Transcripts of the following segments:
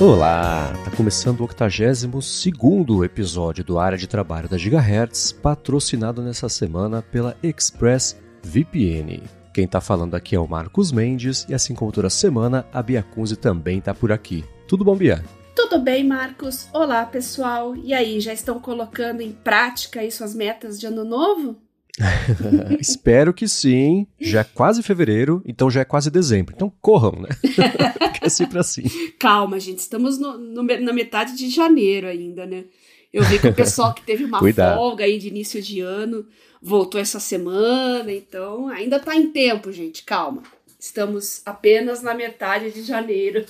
Olá, tá começando o 82 episódio do Área de Trabalho da Gigahertz, patrocinado nessa semana pela Express VPN. Quem tá falando aqui é o Marcos Mendes e assim como toda semana, a Bia Kunze também tá por aqui. Tudo bom, Bia? Tudo bem, Marcos? Olá, pessoal. E aí, já estão colocando em prática aí suas metas de ano novo? Espero que sim. Já é quase fevereiro, então já é quase dezembro. Então corram, né? é sempre assim. Calma, gente. Estamos no, no, na metade de janeiro ainda, né? Eu vi que o pessoal que teve uma folga aí de início de ano voltou essa semana, então ainda tá em tempo, gente. Calma. Estamos apenas na metade de janeiro.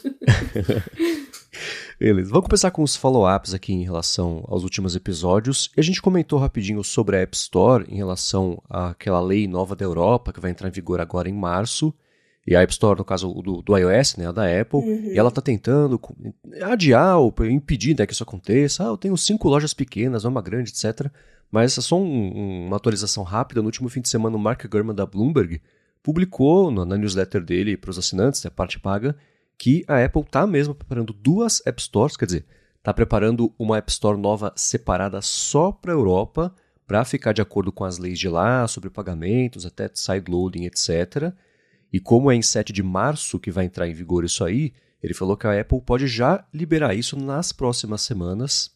Beleza, vamos começar com os follow-ups aqui em relação aos últimos episódios. E a gente comentou rapidinho sobre a App Store em relação àquela lei nova da Europa que vai entrar em vigor agora em março. E a App Store, no caso do, do iOS, né, a da Apple, uhum. e ela está tentando adiar ou impedir né, que isso aconteça. Ah, eu tenho cinco lojas pequenas, uma grande, etc. Mas é só um, uma atualização rápida. No último fim de semana, o Mark Gurman da Bloomberg publicou na newsletter dele para os assinantes, a parte paga, que a Apple está mesmo preparando duas App Stores, quer dizer, está preparando uma App Store nova separada só para a Europa, para ficar de acordo com as leis de lá, sobre pagamentos, até sideloading, etc. E como é em 7 de março que vai entrar em vigor isso aí, ele falou que a Apple pode já liberar isso nas próximas semanas.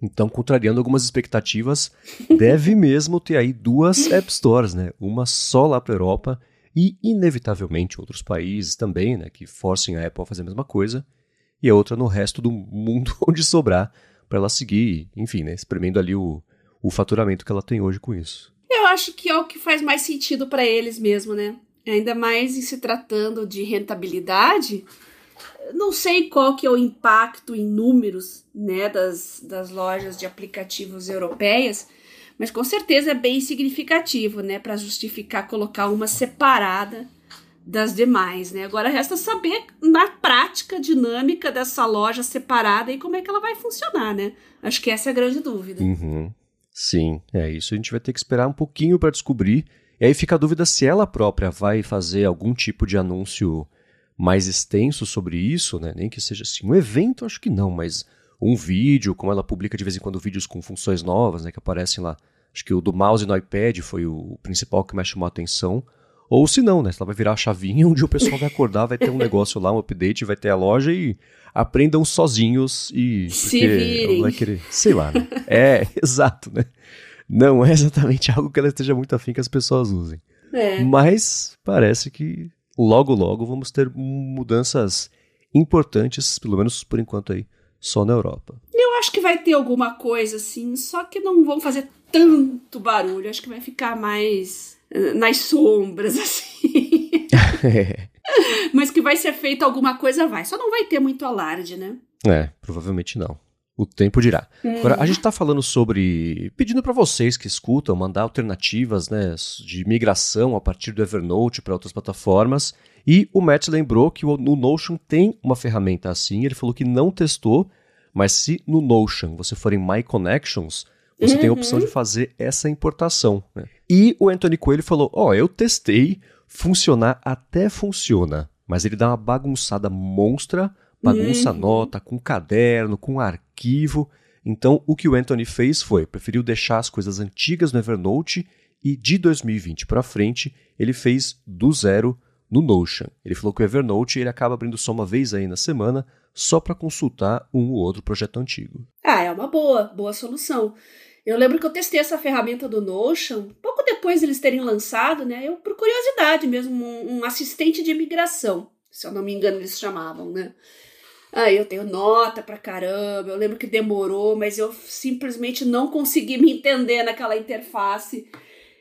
Então, contrariando algumas expectativas, deve mesmo ter aí duas App Stores, né? Uma só lá para a Europa e, inevitavelmente, outros países também, né, que forcem a Apple a fazer a mesma coisa, e a outra no resto do mundo onde sobrar para ela seguir, enfim, né, espremendo ali o, o faturamento que ela tem hoje com isso. Eu acho que é o que faz mais sentido para eles mesmo, né? Ainda mais em se tratando de rentabilidade. Não sei qual que é o impacto em números, né, das, das lojas de aplicativos europeias, mas com certeza é bem significativo, né, para justificar colocar uma separada das demais, né? Agora resta saber na prática dinâmica dessa loja separada e como é que ela vai funcionar, né? Acho que essa é a grande dúvida. Uhum. Sim, é isso. A gente vai ter que esperar um pouquinho para descobrir. E aí fica a dúvida se ela própria vai fazer algum tipo de anúncio mais extenso sobre isso, né? Nem que seja assim um evento, acho que não, mas um vídeo, como ela publica de vez em quando vídeos com funções novas, né, que aparecem lá. Acho que o do mouse no iPad foi o principal que mais chamou a atenção. Ou se não, né? Se ela vai virar a chavinha, onde o pessoal vai acordar, vai ter um negócio lá, um update, vai ter a loja e aprendam sozinhos e. Se virem. Vai querer, sei lá, né? É, exato, né? Não é exatamente algo que ela esteja muito afim que as pessoas usem. É. Mas parece que logo, logo vamos ter mudanças importantes, pelo menos por enquanto aí, só na Europa. Eu acho que vai ter alguma coisa assim, só que não vão fazer tanto barulho. Acho que vai ficar mais eh, nas sombras, assim. é. Mas que vai ser feito alguma coisa, vai. Só não vai ter muito alarde, né? É, provavelmente não. O tempo dirá. Hum. Agora, a gente está falando sobre. pedindo para vocês que escutam mandar alternativas né, de migração a partir do Evernote para outras plataformas. E o Matt lembrou que o, no Notion tem uma ferramenta assim. Ele falou que não testou, mas se no Notion você for em My Connections, você uhum. tem a opção de uhum. fazer essa importação. Né? E o Anthony Coelho falou: Ó, oh, eu testei, funcionar até funciona, mas ele dá uma bagunçada monstra, bagunça uhum. nota, com caderno, com arquivo. Então, o que o Anthony fez foi, preferiu deixar as coisas antigas no Evernote e de 2020 para frente, ele fez do zero no Notion. Ele falou que o Evernote ele acaba abrindo só uma vez aí na semana, só para consultar um ou outro projeto antigo. Ah, é uma boa, boa solução. Eu lembro que eu testei essa ferramenta do Notion, pouco depois eles terem lançado, né? Eu, por curiosidade mesmo, um, um assistente de imigração, se eu não me engano eles chamavam, né? Aí eu tenho nota pra caramba, eu lembro que demorou, mas eu simplesmente não consegui me entender naquela interface.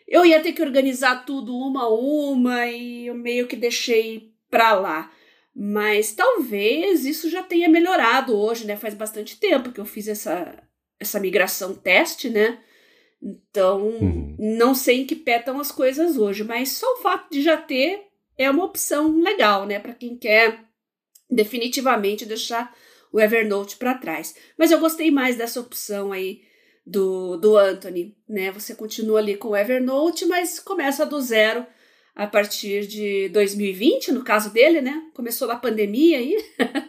Eu ia ter que organizar tudo uma a uma e eu meio que deixei pra lá. Mas talvez isso já tenha melhorado hoje, né? Faz bastante tempo que eu fiz essa, essa migração teste, né? Então, uhum. não sei em que pé estão as coisas hoje, mas só o fato de já ter é uma opção legal, né? Para quem quer definitivamente deixar o Evernote para trás. Mas eu gostei mais dessa opção aí do, do Anthony, né? Você continua ali com o Evernote, mas começa do zero a partir de 2020, no caso dele, né? Começou na pandemia aí.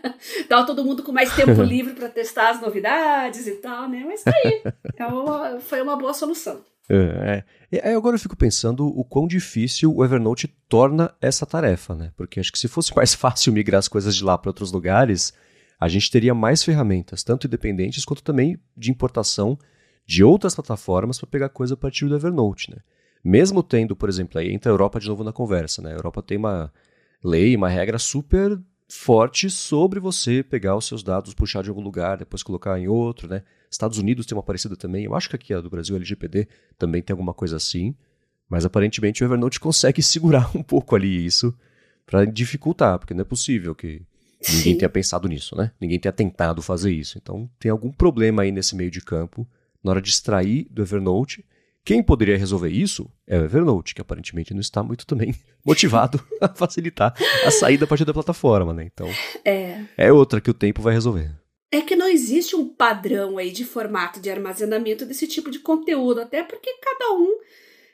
Tava todo mundo com mais tempo livre para testar as novidades e tal, né? Mas tá aí. É uma, foi uma boa solução. É, é. Agora eu fico pensando o quão difícil o Evernote torna essa tarefa, né? Porque acho que se fosse mais fácil migrar as coisas de lá para outros lugares, a gente teria mais ferramentas, tanto independentes quanto também de importação de outras plataformas para pegar coisa a partir do Evernote, né? Mesmo tendo, por exemplo, aí entra a Europa de novo na conversa, né? A Europa tem uma lei, uma regra super forte sobre você pegar os seus dados, puxar de algum lugar, depois colocar em outro, né? Estados Unidos tem uma parecida também. Eu acho que aqui a do Brasil, a LGPD, também tem alguma coisa assim. Mas aparentemente o Evernote consegue segurar um pouco ali isso para dificultar, porque não é possível que ninguém Sim. tenha pensado nisso, né? Ninguém tenha tentado fazer isso. Então tem algum problema aí nesse meio de campo na hora de extrair do Evernote quem poderia resolver isso é o Evernote, que aparentemente não está muito também motivado a facilitar a saída a partir da plataforma, né? Então, é. é outra que o tempo vai resolver. É que não existe um padrão aí de formato de armazenamento desse tipo de conteúdo, até porque cada um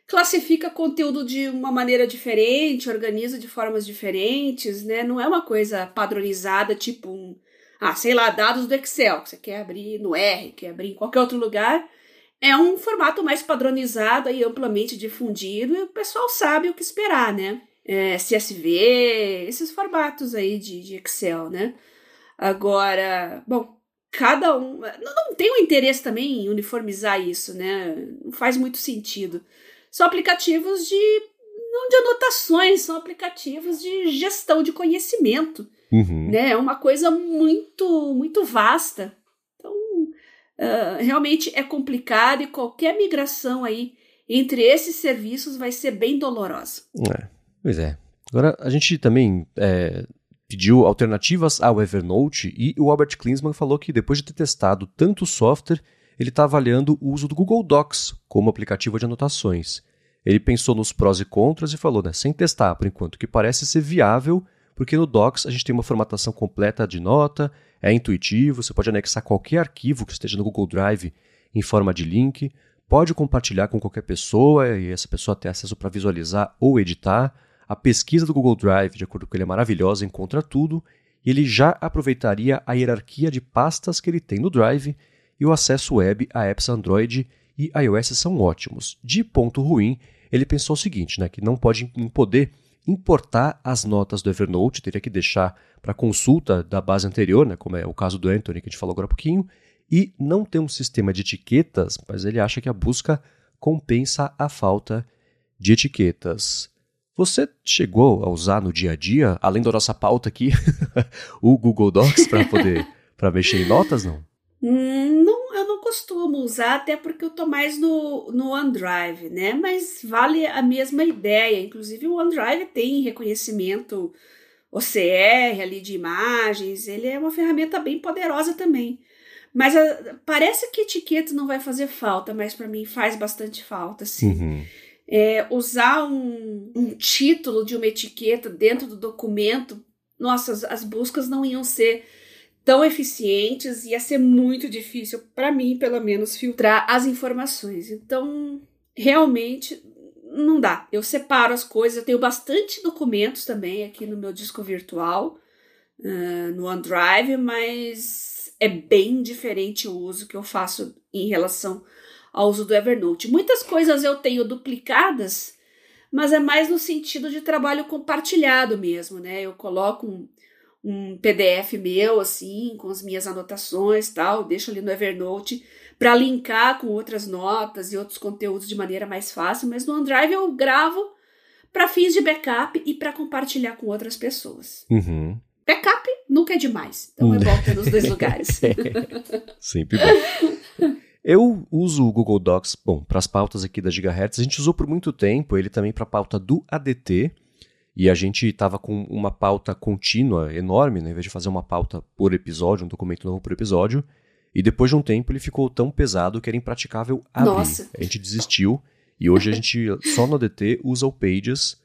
classifica conteúdo de uma maneira diferente, organiza de formas diferentes, né? Não é uma coisa padronizada, tipo um, ah, sei lá, dados do Excel, que você quer abrir no R, quer abrir em qualquer outro lugar é um formato mais padronizado e amplamente difundido e o pessoal sabe o que esperar, né? É, CSV, esses formatos aí de, de Excel, né? Agora, bom, cada um. Não, não tem um interesse também em uniformizar isso, né? Não faz muito sentido. São aplicativos de. não de anotações, são aplicativos de gestão de conhecimento. Uhum. Né? É uma coisa muito, muito vasta uh, realmente é complicado e qualquer migração aí entre esses serviços vai ser bem dolorosa. É, pois é. Agora, a gente também é, pediu alternativas ao Evernote e o Albert Klinsmann falou que depois de ter testado tanto o software, ele está avaliando o uso do Google Docs como aplicativo de anotações. Ele pensou nos prós e contras e falou, né, sem testar por enquanto, que parece ser viável, porque no Docs a gente tem uma formatação completa de nota, é intuitivo, você pode anexar qualquer arquivo que esteja no Google Drive em forma de link, pode compartilhar com qualquer pessoa e essa pessoa ter acesso para visualizar ou editar. A pesquisa do Google Drive, de acordo com ele, é maravilhosa, encontra tudo e ele já aproveitaria a hierarquia de pastas que ele tem no Drive e o acesso web a apps Android e iOS são ótimos. De ponto ruim, ele pensou o seguinte, né, que não pode poder importar as notas do Evernote, teria que deixar para consulta da base anterior, né, como é o caso do Anthony que a gente falou agora há pouquinho, e não tem um sistema de etiquetas, mas ele acha que a busca compensa a falta de etiquetas. Você chegou a usar no dia a dia, além da nossa pauta aqui, o Google Docs para poder para mexer em notas, não? Não, eu não costumo usar, até porque eu tô mais no, no OneDrive, né? Mas vale a mesma ideia. Inclusive, o OneDrive tem reconhecimento OCR ali de imagens, ele é uma ferramenta bem poderosa também. Mas a, ah, parece que etiqueta não vai fazer falta, mas para mim faz bastante falta, sim. Uhum. É, usar um, um título de uma etiqueta dentro do documento, nossa, as, as buscas não iam ser tão eficientes, ia ser muito difícil, para mim, pelo menos, filtrar as informações. Então, realmente, não dá. Eu separo as coisas, eu tenho bastante documentos também aqui no meu disco virtual, uh, no OneDrive, mas é bem diferente o uso que eu faço em relação ao uso do Evernote. Muitas coisas eu tenho duplicadas, mas é mais no sentido de trabalho compartilhado mesmo, né? Eu coloco um, um PDF meu, assim, com as minhas anotações tal, deixo ali no Evernote para linkar com outras notas e outros conteúdos de maneira mais fácil, mas no OneDrive eu gravo para fins de backup e para compartilhar com outras pessoas. Uhum. Backup nunca é demais, então é bom ter nos dois lugares. Sempre bom. Eu uso o Google Docs, bom, para as pautas aqui da Gigahertz, a gente usou por muito tempo ele também para a pauta do ADT, e a gente estava com uma pauta contínua enorme, né? Em vez de fazer uma pauta por episódio, um documento novo por episódio. E depois de um tempo ele ficou tão pesado que era impraticável abrir. Nossa. A gente desistiu. E hoje a gente só no DT usa o Pages.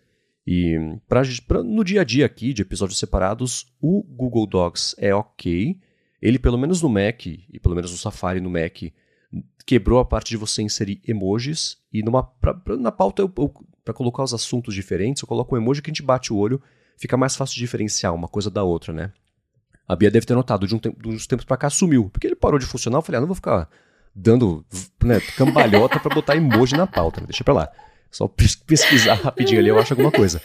E pra, pra, no dia a dia aqui, de episódios separados, o Google Docs é ok. Ele, pelo menos no Mac, e pelo menos no Safari no Mac, quebrou a parte de você inserir emojis e numa pra, pra, na pauta para colocar os assuntos diferentes, eu coloco um emoji que a gente bate o olho, fica mais fácil diferenciar uma coisa da outra, né? A Bia deve ter notado, de, um tempo, de uns tempos para cá sumiu, porque ele parou de funcionar, eu falei, ah, não vou ficar dando né, cambalhota para botar emoji na pauta, né? deixa pra lá. Só pesquisar rapidinho ali eu acho alguma coisa.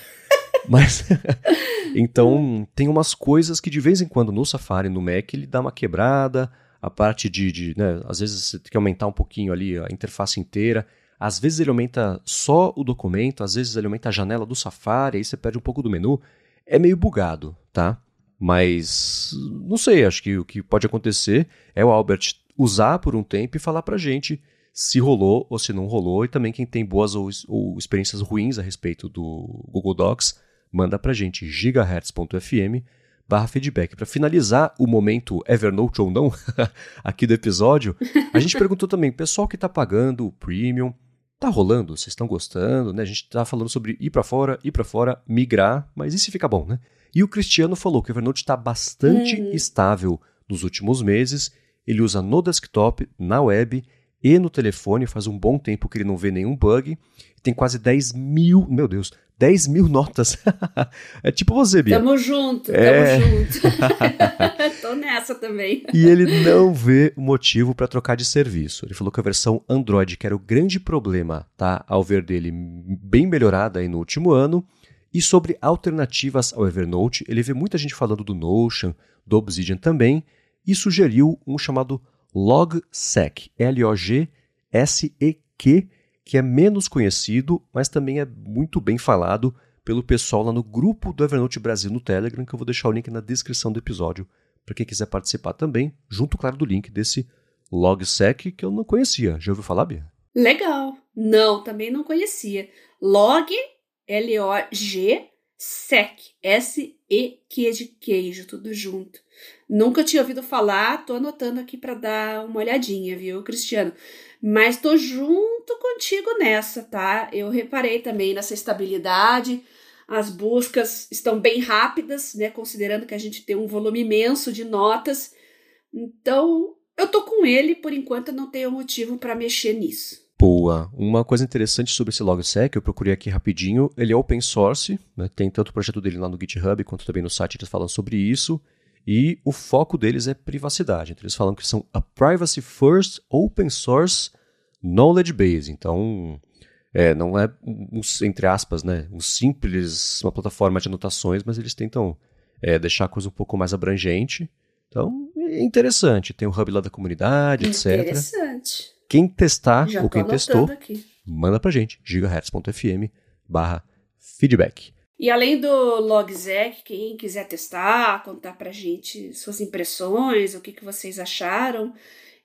Mas então tem umas coisas que de vez em quando no Safari, no Mac, ele dá uma quebrada, a parte de, de né, às vezes você tem que aumentar um pouquinho ali a interface inteira. Às vezes ele aumenta só o documento, às vezes ele aumenta a janela do Safari, aí você perde um pouco do menu. É meio bugado, tá? Mas não sei, acho que o que pode acontecer é o Albert usar por um tempo e falar pra gente se rolou ou se não rolou, e também quem tem boas ou, ou experiências ruins a respeito do Google Docs, manda pra gente gigahertz.fm barra feedback. Para finalizar o momento Evernote ou não aqui do episódio, a gente perguntou também, pessoal que está pagando o premium, tá rolando? Vocês estão gostando? Né? A gente tá falando sobre ir para fora, ir para fora, migrar, mas e se fica bom, né? E o Cristiano falou que o Evernote está bastante uhum. estável nos últimos meses. Ele usa no desktop, na web e no telefone. Faz um bom tempo que ele não vê nenhum bug. Tem quase 10 mil, meu Deus, 10 mil notas. é tipo você, Bia. Tamo junto, é... tamo junto. Tô nessa também. E ele não vê motivo para trocar de serviço. Ele falou que a versão Android, que era o grande problema, tá, ao ver dele, bem melhorada aí no último ano. E sobre alternativas ao Evernote, ele vê muita gente falando do Notion, do Obsidian também, e sugeriu um chamado LogSec, L-O-G-S-E-Q, que é menos conhecido, mas também é muito bem falado pelo pessoal lá no grupo do Evernote Brasil no Telegram, que eu vou deixar o link na descrição do episódio para quem quiser participar também, junto, claro, do link desse LogSec que eu não conhecia. Já ouviu falar, Bia? Legal. Não, também não conhecia. Log, L-O-G, SEC, S-E-Q de queijo, tudo junto. Nunca tinha ouvido falar, tô anotando aqui para dar uma olhadinha, viu, Cristiano? Mas tô junto contigo nessa, tá? Eu reparei também nessa estabilidade. As buscas estão bem rápidas, né? Considerando que a gente tem um volume imenso de notas. Então, eu tô com ele, por enquanto eu não tenho motivo para mexer nisso. Boa. Uma coisa interessante sobre esse LogSec, eu procurei aqui rapidinho, ele é open source, né? tem tanto o projeto dele lá no GitHub quanto também no site eles falam sobre isso. E o foco deles é privacidade. Então, eles falam que são a privacy first open source knowledge base. Então, é, não é, um, entre aspas, né, um simples, uma plataforma de anotações, mas eles tentam é, deixar a coisa um pouco mais abrangente. Então, é interessante. Tem o hub lá da comunidade, interessante. etc. Interessante. Quem testar Já ou quem testou, aqui. manda pra gente, gigahertz.fm barra feedback. E além do LogSec, quem quiser testar, contar pra gente suas impressões, o que, que vocês acharam.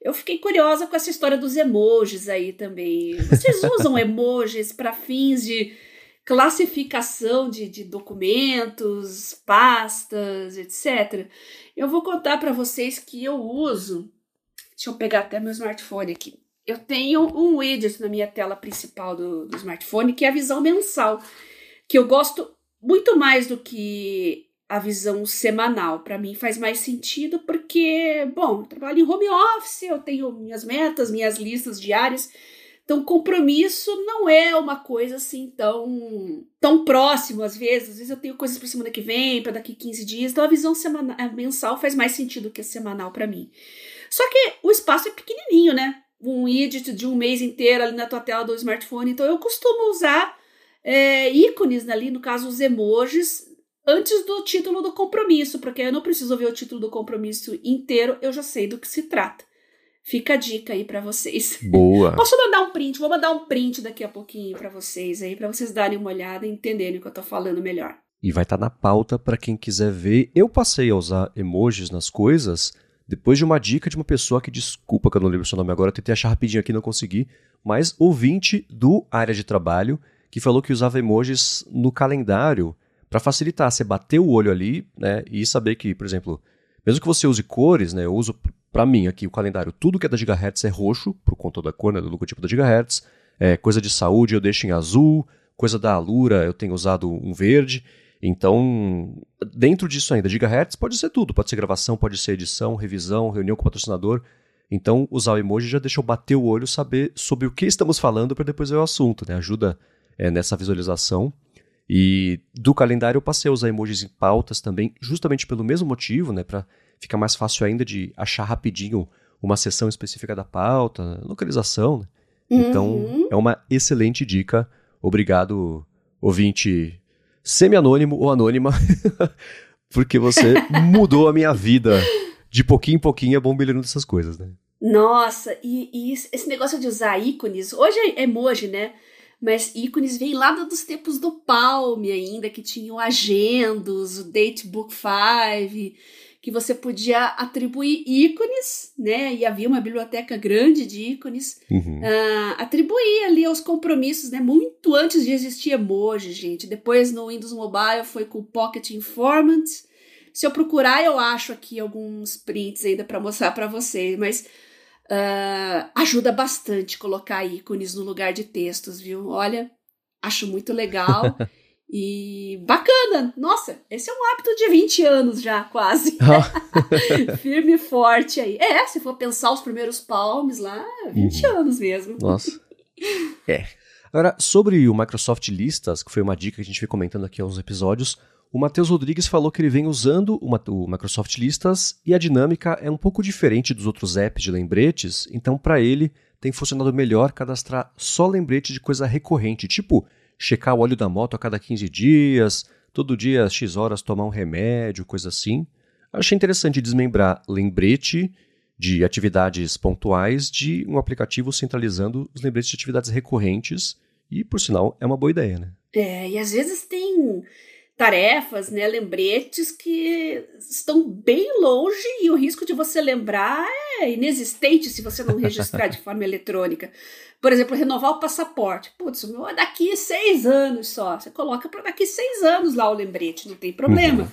Eu fiquei curiosa com essa história dos emojis aí também. Vocês usam emojis para fins de classificação de, de documentos, pastas, etc. Eu vou contar para vocês que eu uso. Deixa eu pegar até meu smartphone aqui. Eu tenho um widget na minha tela principal do, do smartphone que é a visão mensal, que eu gosto muito mais do que a visão semanal. Para mim faz mais sentido porque, bom, eu trabalho em home office, eu tenho minhas metas, minhas listas diárias. Então, compromisso não é uma coisa assim tão, tão próximo, às vezes. Às vezes eu tenho coisas para semana que vem, para daqui 15 dias. Então, a visão semanal, mensal faz mais sentido que a semanal para mim. Só que o espaço é pequenininho, né? Um edit de um mês inteiro ali na tua tela do smartphone. Então, eu costumo usar é, ícones ali, no caso os emojis, antes do título do compromisso, porque eu não preciso ver o título do compromisso inteiro, eu já sei do que se trata. Fica a dica aí para vocês. Boa. Posso mandar um print? Vou mandar um print daqui a pouquinho para vocês aí, para vocês darem uma olhada e entenderem o que eu tô falando melhor. E vai estar tá na pauta para quem quiser ver. Eu passei a usar emojis nas coisas depois de uma dica de uma pessoa que, desculpa que eu não lembro o seu nome agora, tentei achar rapidinho aqui não consegui, mas ouvinte do área de trabalho que falou que usava emojis no calendário para facilitar você bater o olho ali, né, e saber que, por exemplo, mesmo que você use cores, né, eu uso para mim aqui o calendário, tudo que é da Gigahertz é roxo, por conta da cor, né, do logotipo da Gigahertz, é, coisa de saúde eu deixo em azul, coisa da Alura eu tenho usado um verde, então, dentro disso ainda, Gigahertz pode ser tudo, pode ser gravação, pode ser edição, revisão, reunião com o patrocinador, Então, usar o emoji já deixa eu bater o olho, saber sobre o que estamos falando para depois ver o assunto, né? Ajuda é, nessa visualização. E do calendário eu passei a usar emojis em pautas também, justamente pelo mesmo motivo, né? Para ficar mais fácil ainda de achar rapidinho uma sessão específica da pauta, localização, né? Então, uhum. é uma excelente dica. Obrigado, ouvinte semi-anônimo ou anônima, porque você mudou a minha vida. De pouquinho em pouquinho é bom melhorando essas coisas, né? Nossa, e, e, esse negócio de usar ícones, hoje é emoji, né? Mas ícones vem lá dos tempos do Palm ainda, que tinham agendos, o Datebook 5, que você podia atribuir ícones, né? E havia uma biblioteca grande de ícones, uhum. uh, atribuir ali aos compromissos, né? Muito antes de existir emoji, gente. Depois no Windows Mobile foi com o Pocket Informant. Se eu procurar, eu acho aqui alguns prints ainda para mostrar para vocês, mas uh, ajuda bastante colocar ícones no lugar de textos, viu? Olha, acho muito legal. E bacana! Nossa, esse é um hábito de 20 anos já, quase. Ah. Firme e forte aí. É, se for pensar os primeiros palmes lá, 20 uhum. anos mesmo. Nossa. é. Agora, sobre o Microsoft Listas, que foi uma dica que a gente vem comentando aqui há uns episódios, o Matheus Rodrigues falou que ele vem usando o Microsoft Listas e a dinâmica é um pouco diferente dos outros apps de lembretes, então para ele tem funcionado melhor cadastrar só lembrete de coisa recorrente, tipo checar o óleo da moto a cada 15 dias, todo dia X horas tomar um remédio, coisa assim. Achei interessante desmembrar lembrete de atividades pontuais de um aplicativo centralizando os lembretes de atividades recorrentes e, por sinal, é uma boa ideia, né? É, e às vezes tem tarefas, né, lembretes que estão bem longe e o risco de você lembrar é inexistente se você não registrar de forma eletrônica. Por exemplo, renovar o passaporte. Putz, meu é daqui seis anos só. Você coloca para daqui seis anos lá o lembrete, não tem problema. Uhum.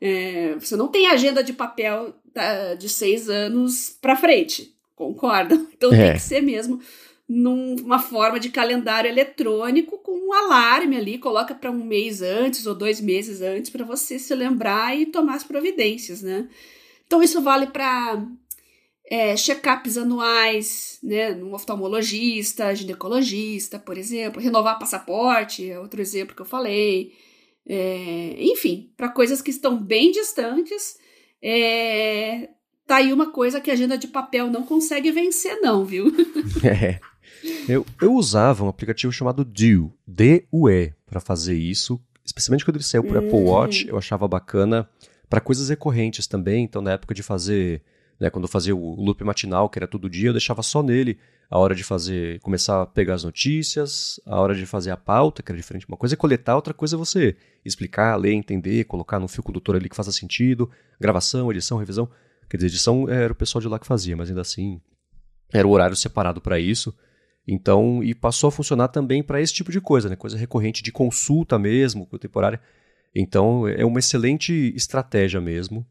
É, você não tem agenda de papel tá, de seis anos para frente, concorda? Então é. tem que ser mesmo numa forma de calendário eletrônico com um alarme ali, coloca para um mês antes ou dois meses antes para você se lembrar e tomar as providências, né? Então isso vale para é, check-ups anuais, né, no oftalmologista, ginecologista, por exemplo, renovar passaporte, é outro exemplo que eu falei, é, enfim, para coisas que estão bem distantes, é, tá aí uma coisa que a agenda de papel não consegue vencer não, viu? É. Eu, eu usava um aplicativo chamado Due, D-U-E, para fazer isso, especialmente quando ele saiu por hum. Apple Watch, eu achava bacana para coisas recorrentes também, então na época de fazer né, quando eu fazia o loop matinal, que era todo dia, eu deixava só nele a hora de fazer, começar a pegar as notícias, a hora de fazer a pauta, que era diferente. Uma coisa é coletar, outra coisa é você explicar, ler, entender, colocar no fio condutor ali que faça sentido, gravação, edição, revisão. Quer dizer, edição era o pessoal de lá que fazia, mas ainda assim era o horário separado para isso. Então, e passou a funcionar também para esse tipo de coisa, né? Coisa recorrente de consulta mesmo, temporária. Então, é uma excelente estratégia mesmo.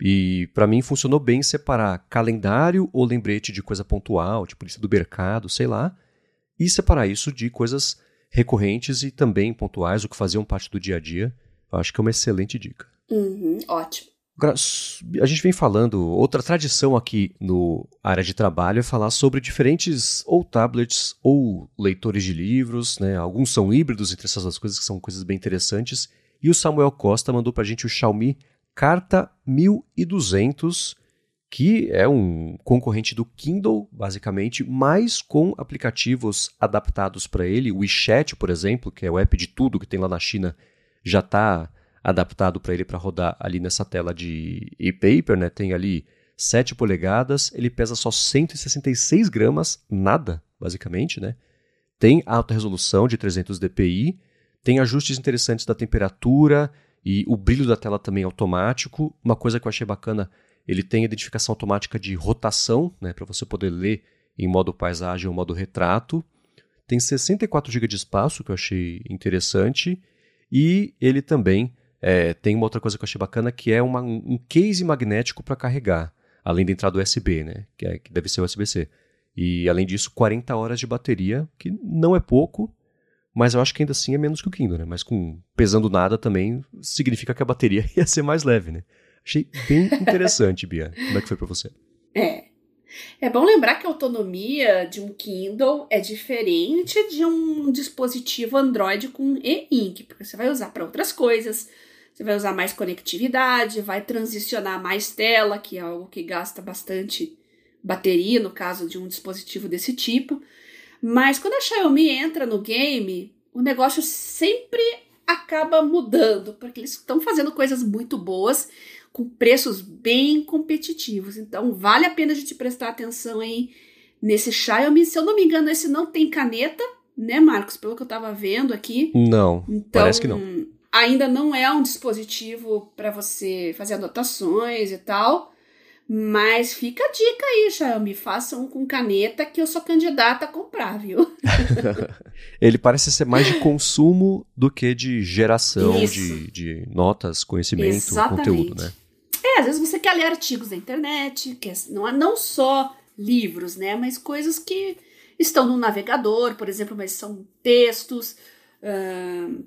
E para mim funcionou bem separar calendário ou lembrete de coisa pontual, tipo lista do mercado, sei lá, e separar isso de coisas recorrentes e também pontuais, o que faziam parte do dia a dia. Eu acho que é uma excelente dica. Uhum, ótimo. A gente vem falando, outra tradição aqui no área de trabalho é falar sobre diferentes ou tablets ou leitores de livros, né? Alguns são híbridos entre essas duas coisas, que são coisas bem interessantes. E o Samuel Costa mandou pra gente o Xiaomi Carta 1200, que é um concorrente do Kindle, basicamente, mas com aplicativos adaptados para ele. O WeChat, por exemplo, que é o app de tudo que tem lá na China, já está adaptado para ele para rodar ali nessa tela de e-paper, né? Tem ali 7 polegadas, ele pesa só 166 gramas, nada, basicamente, né? Tem alta resolução de 300 dpi, tem ajustes interessantes da temperatura, e o brilho da tela também é automático. Uma coisa que eu achei bacana, ele tem identificação automática de rotação, né, para você poder ler em modo paisagem ou modo retrato. Tem 64 GB de espaço, que eu achei interessante. E ele também é, tem uma outra coisa que eu achei bacana, que é uma, um case magnético para carregar, além da entrada USB, né, que, é, que deve ser USB-C. E além disso, 40 horas de bateria, que não é pouco, mas eu acho que ainda assim é menos que o Kindle, né? Mas com pesando nada também significa que a bateria ia ser mais leve, né? Achei bem interessante, Bia. Como é que foi para você? É. É bom lembrar que a autonomia de um Kindle é diferente de um dispositivo Android com e-ink, porque você vai usar para outras coisas, você vai usar mais conectividade, vai transicionar mais tela, que é algo que gasta bastante bateria no caso de um dispositivo desse tipo. Mas quando a Xiaomi entra no game, o negócio sempre acaba mudando, porque eles estão fazendo coisas muito boas com preços bem competitivos. Então, vale a pena a gente prestar atenção aí nesse Xiaomi. Se eu não me engano, esse não tem caneta, né, Marcos? Pelo que eu estava vendo aqui. Não, então, parece que não. Ainda não é um dispositivo para você fazer anotações e tal. Mas fica a dica aí, Xiaomi. Faça um com caneta que eu sou candidata a comprar, viu? Ele parece ser mais de consumo do que de geração de, de notas, conhecimento, Exatamente. conteúdo, né? É, às vezes você quer ler artigos da internet, que não, é, não só livros, né? Mas coisas que estão no navegador, por exemplo, mas são textos. Uh,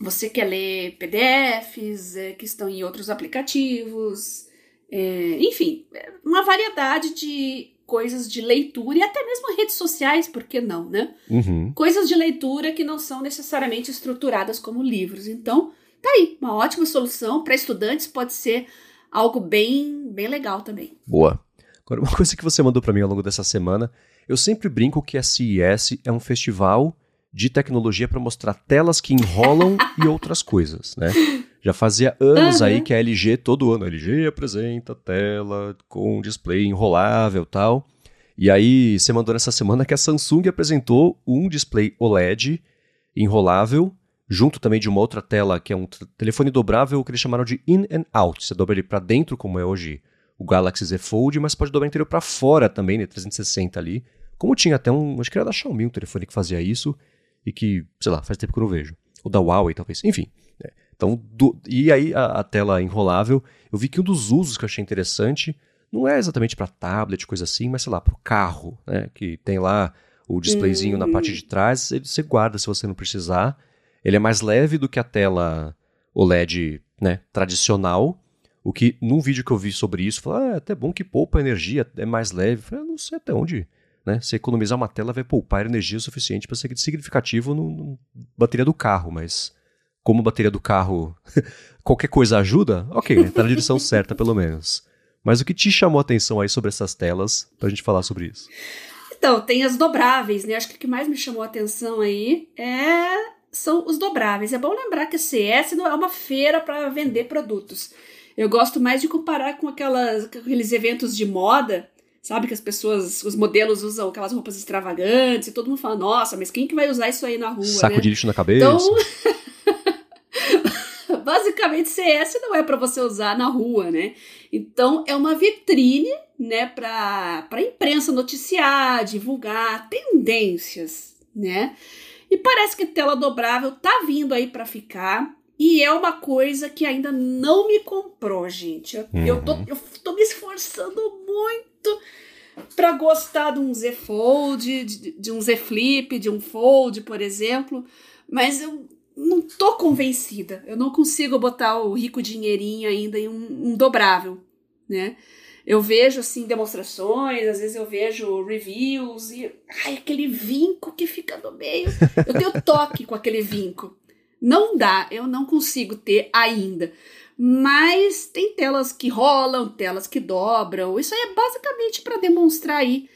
você quer ler PDFs é, que estão em outros aplicativos. É, enfim, uma variedade de coisas de leitura e até mesmo redes sociais, por que não, né? Uhum. Coisas de leitura que não são necessariamente estruturadas como livros. Então, tá aí, uma ótima solução para estudantes, pode ser algo bem, bem legal também. Boa. Agora, uma coisa que você mandou para mim ao longo dessa semana, eu sempre brinco que a CES é um festival de tecnologia para mostrar telas que enrolam e outras coisas, né? Já fazia anos uhum. aí que a LG, todo ano, a LG apresenta tela com display enrolável tal. E aí, você mandou nessa semana que a Samsung apresentou um display OLED enrolável junto também de uma outra tela que é um telefone dobrável que eles chamaram de in and out. Você dobra ele para dentro, como é hoje o Galaxy Z Fold, mas pode dobrar inteiro para fora também, né, 360 ali. Como tinha até um, acho que era da Xiaomi um telefone que fazia isso e que, sei lá, faz tempo que eu não vejo. O da Huawei talvez, enfim. Né. Então, do, e aí a, a, tela enrolável, eu vi que um dos usos que eu achei interessante não é exatamente para tablet, coisa assim, mas sei lá, para o carro, né, que tem lá o displayzinho na parte de trás, ele, você guarda se você não precisar ele é mais leve do que a tela OLED né, tradicional. O que, num vídeo que eu vi sobre isso, falou, ah, é até bom que poupa energia, é mais leve. Eu falei, ah, não sei até onde. Né? Se economizar uma tela, vai poupar energia suficiente para ser significativo na bateria do carro, mas como a bateria do carro qualquer coisa ajuda, ok, né? tá na direção certa pelo menos. Mas o que te chamou a atenção aí sobre essas telas, pra gente falar sobre isso? Então, tem as dobráveis, né? Acho que o que mais me chamou a atenção aí é são os dobráveis. É bom lembrar que a CS não é uma feira para vender produtos. Eu gosto mais de comparar com aquelas, aqueles eventos de moda, sabe? Que as pessoas, os modelos usam aquelas roupas extravagantes e todo mundo fala, nossa, mas quem que vai usar isso aí na rua? Saco né? de lixo na cabeça. Então, basicamente, CS não é para você usar na rua, né? Então, é uma vitrine, né, para a imprensa noticiar, divulgar tendências, né? E parece que tela dobrável tá vindo aí para ficar. E é uma coisa que ainda não me comprou, gente. Eu, uhum. eu, tô, eu tô me esforçando muito para gostar de um Z Fold, de, de um Z Flip, de um Fold, por exemplo. Mas eu não tô convencida. Eu não consigo botar o rico dinheirinho ainda em um, um dobrável, né? Eu vejo assim demonstrações, às vezes eu vejo reviews e ai, aquele vinco que fica no meio. Eu tenho toque com aquele vinco. Não dá, eu não consigo ter ainda. Mas tem telas que rolam, telas que dobram. Isso aí é basicamente para demonstrar aí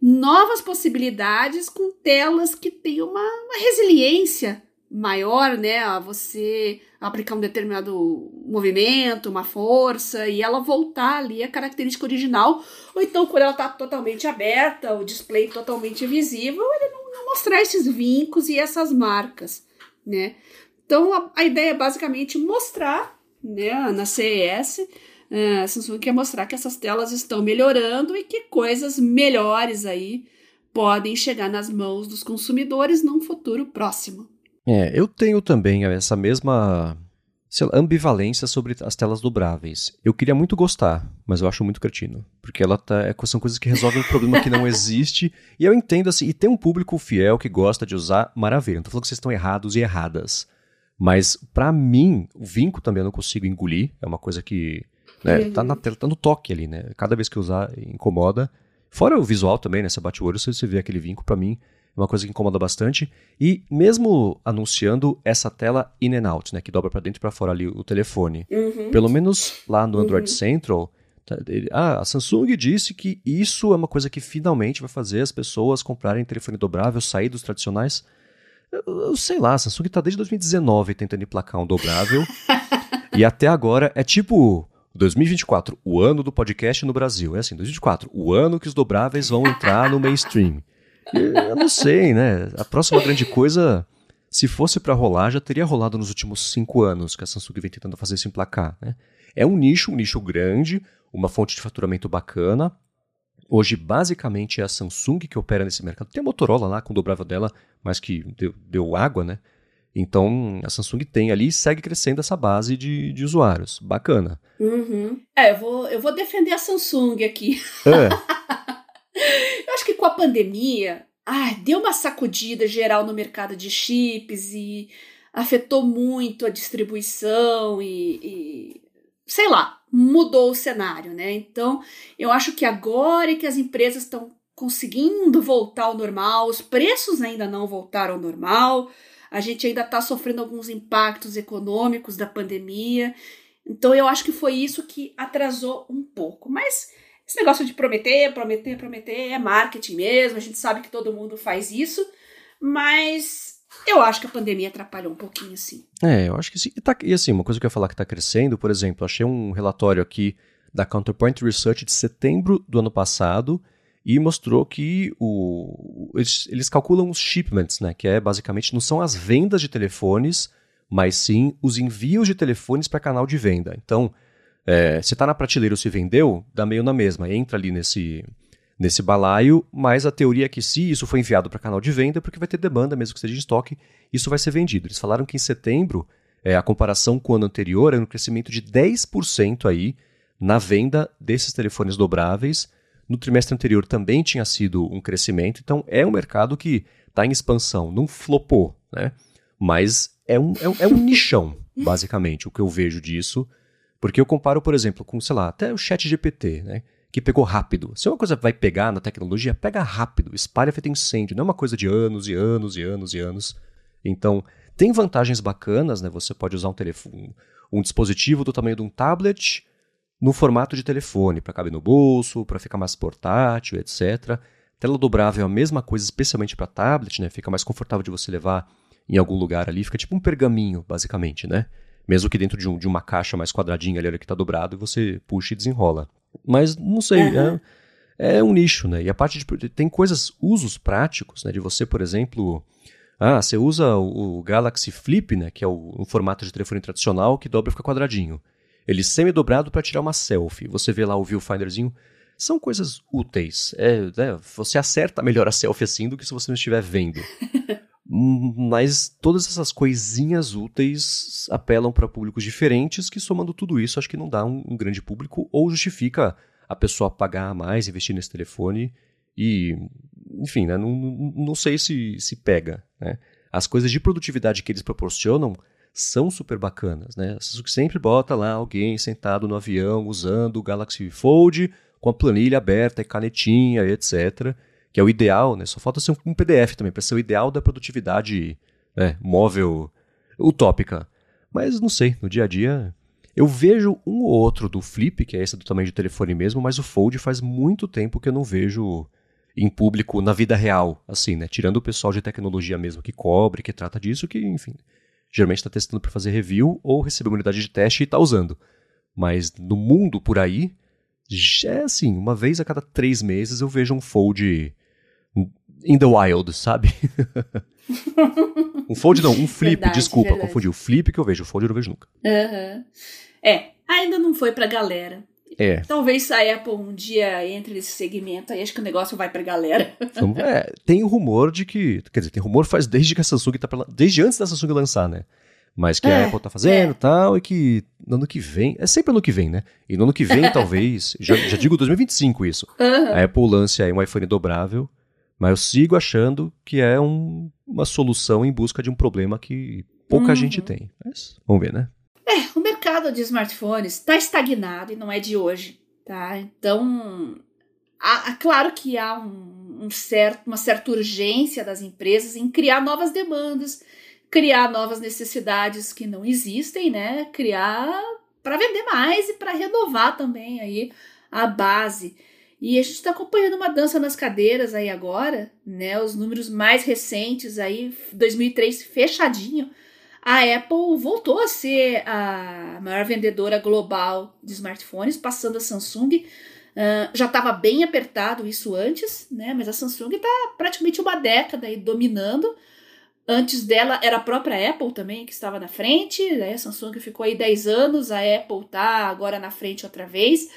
novas possibilidades com telas que têm uma, uma resiliência maior, né, a você aplicar um determinado movimento, uma força e ela voltar ali a característica original, ou então quando ela está totalmente aberta, o display totalmente visível, ele não, não, mostrar esses vincos e essas marcas, né? Então a, a ideia é basicamente mostrar, né, na CES, uh, a Samsung quer mostrar que essas telas estão melhorando e que coisas melhores aí podem chegar nas mãos dos consumidores num futuro próximo. É, eu tenho também essa mesma lá, ambivalência sobre as telas dobráveis. Eu queria muito gostar, mas eu acho muito cretino. Porque ela tá, é, são coisas que resolvem um problema que não existe. E eu entendo assim, e tem um público fiel que gosta de usar, maravilha. Não tô falando que vocês estão errados e erradas. Mas, para mim, o vinco também eu não consigo engolir. É uma coisa que. Né, tá na tela, tá no toque ali, né? Cada vez que eu usar, incomoda. Fora o visual também, né? Você bate o olho, você vê aquele vinco, para mim é uma coisa que incomoda bastante. E mesmo anunciando essa tela in and out, né? Que dobra para dentro e para fora ali o telefone. Uhum. Pelo menos lá no Android Uhum. Central, tá, ah, a Samsung disse que isso é uma coisa que finalmente vai fazer as pessoas comprarem telefone dobrável, sair dos tradicionais. Eu, eu sei lá, a Samsung tá desde 2019 tentando emplacar um dobrável. e até agora é tipo 2024, o ano do podcast no Brasil. É assim, 2024, o ano que os dobráveis vão entrar no mainstream. Eu não sei, né? A próxima grande coisa, se fosse pra rolar, já teria rolado nos últimos cinco anos que a Samsung vem tentando fazer isso emplacar, né? É um nicho, um nicho grande, uma fonte de faturamento bacana. Hoje, basicamente, é a Samsung que opera nesse mercado. Tem a Motorola lá com o dobrável dela, mas que deu, deu água, né? Então, a Samsung tem ali e segue crescendo essa base de, de usuários. Bacana. Uhum. É, eu vou, eu vou defender a Samsung aqui. É, Eu acho que com a pandemia, ai, deu uma sacudida geral no mercado de chips e afetou muito a distribuição e, e, sei lá, mudou o cenário, né? Então, eu acho que agora é que as empresas estão conseguindo voltar ao normal, os preços ainda não voltaram ao normal, a gente ainda está sofrendo alguns impactos econômicos da pandemia. Então, eu acho que foi isso que atrasou um pouco. Mas esse negócio de prometer, prometer, prometer é marketing mesmo, a gente sabe que todo mundo faz isso, mas eu acho que a pandemia atrapalhou um pouquinho, sim. É, eu acho que sim. E, tá- e assim, uma coisa que eu ia falar que está crescendo, por exemplo, achei um relatório aqui da Counterpoint Research de setembro do ano passado e mostrou que o, eles, eles calculam os shipments, né? Que é basicamente não são as vendas de telefones, mas sim os envios de telefones para canal de venda. Então, é, se está na prateleira ou se vendeu, dá meio na mesma, entra ali nesse, nesse balaio, mas a teoria é que se isso foi enviado para canal de venda, é porque vai ter demanda, mesmo que esteja em estoque, isso vai ser vendido. Eles falaram que em setembro, é, a comparação com o ano anterior era um crescimento de 10% aí na venda desses telefones dobráveis. No trimestre anterior também tinha sido um crescimento, então é um mercado que está em expansão, não flopou, né? Mas é um, é um, é um nichão, basicamente, o que eu vejo disso. Porque eu comparo, por exemplo, com, sei lá, até o chat GPT, né? Que pegou rápido. Se uma coisa vai pegar na tecnologia, pega rápido, espalha feito incêndio. Não é uma coisa de anos e anos e anos e anos. Então, tem vantagens bacanas, né? Você pode usar um telefone, um dispositivo do tamanho de um tablet no formato de telefone, para caber no bolso, para ficar mais portátil, etc. Tela dobrável é a mesma coisa, especialmente para tablet, né? Fica mais confortável de você levar em algum lugar ali, fica tipo um pergaminho, basicamente, né? Mesmo que dentro de, um, de uma caixa mais quadradinha ali, olha que está dobrado, e você puxa e desenrola. Mas não sei, Uhum. é, é um nicho, né? E a parte de. Tem coisas, usos práticos, né? De você, por exemplo. Ah, você usa o, o Galaxy Flip, né? Que é o, um formato de telefone tradicional que dobra e fica quadradinho. Ele semi-dobrado para tirar uma selfie. Você vê lá o viewfinderzinho. São coisas úteis. É, né, você acerta melhor a selfie assim do que se você não estiver vendo. Mas todas essas coisinhas úteis apelam para públicos diferentes, que somando tudo isso, acho que não dá um, um grande público ou justifica a pessoa pagar mais, investir nesse telefone e, enfim, né, não, não, sei se, se pega. Né? As coisas de produtividade que eles proporcionam são super bacanas. Né? Samsung sempre bota lá alguém sentado no avião usando o Galaxy Fold com a planilha aberta e canetinha, etc que é o ideal, né? Só falta ser um PDF também, para ser o ideal da produtividade né, móvel utópica. Mas não sei, no dia a dia. Eu vejo um ou outro do Flip, que é esse do tamanho de telefone mesmo, mas o Fold faz muito tempo que eu não vejo em público na vida real, assim, né? Tirando o pessoal de tecnologia mesmo que cobre, que trata disso, que, enfim, geralmente está testando para fazer review ou receber uma unidade de teste e está usando. Mas no mundo por aí, já é assim, uma vez a cada três meses eu vejo um Fold in the wild, sabe? um fold não, um flip, Verdade, desculpa, verdade. confundi. O flip que eu vejo, o fold eu não vejo nunca. Uhum. É, ainda não foi pra galera. É, Talvez a Apple um dia entre nesse segmento aí, acho que o negócio vai pra galera. vamos- é, tem o rumor de que, quer dizer, tem rumor faz desde que a Samsung tá pra, desde antes da Samsung lançar, né? Mas que É, a Apple tá fazendo é. e tal, e que no ano que vem, é sempre ano que vem, né? E no ano que vem, talvez, já, já digo 2025 isso, Uhum. a Apple lance aí um iPhone dobrável, mas eu sigo achando que é um- uma solução em busca de um problema que pouca Uhum. gente tem. Mas vamos ver, né? É, o mercado de smartphones está estagnado e não é de hoje, tá? Então, há, claro que há um, um certo, uma certa urgência das empresas em criar novas demandas, criar novas necessidades que não existem, né? Criar para vender mais e para renovar também aí a base. E a gente está acompanhando uma dança nas cadeiras aí agora, né? Os números mais recentes aí, 2003 fechadinho. A Apple voltou a ser a maior vendedora global de smartphones, passando a Samsung. Uh, já estava bem apertado isso antes, né? Mas a Samsung está praticamente uma década aí dominando. Antes dela era a própria Apple também que estava na frente, né? A Samsung ficou aí 10 anos, a Apple tá agora na frente outra vez.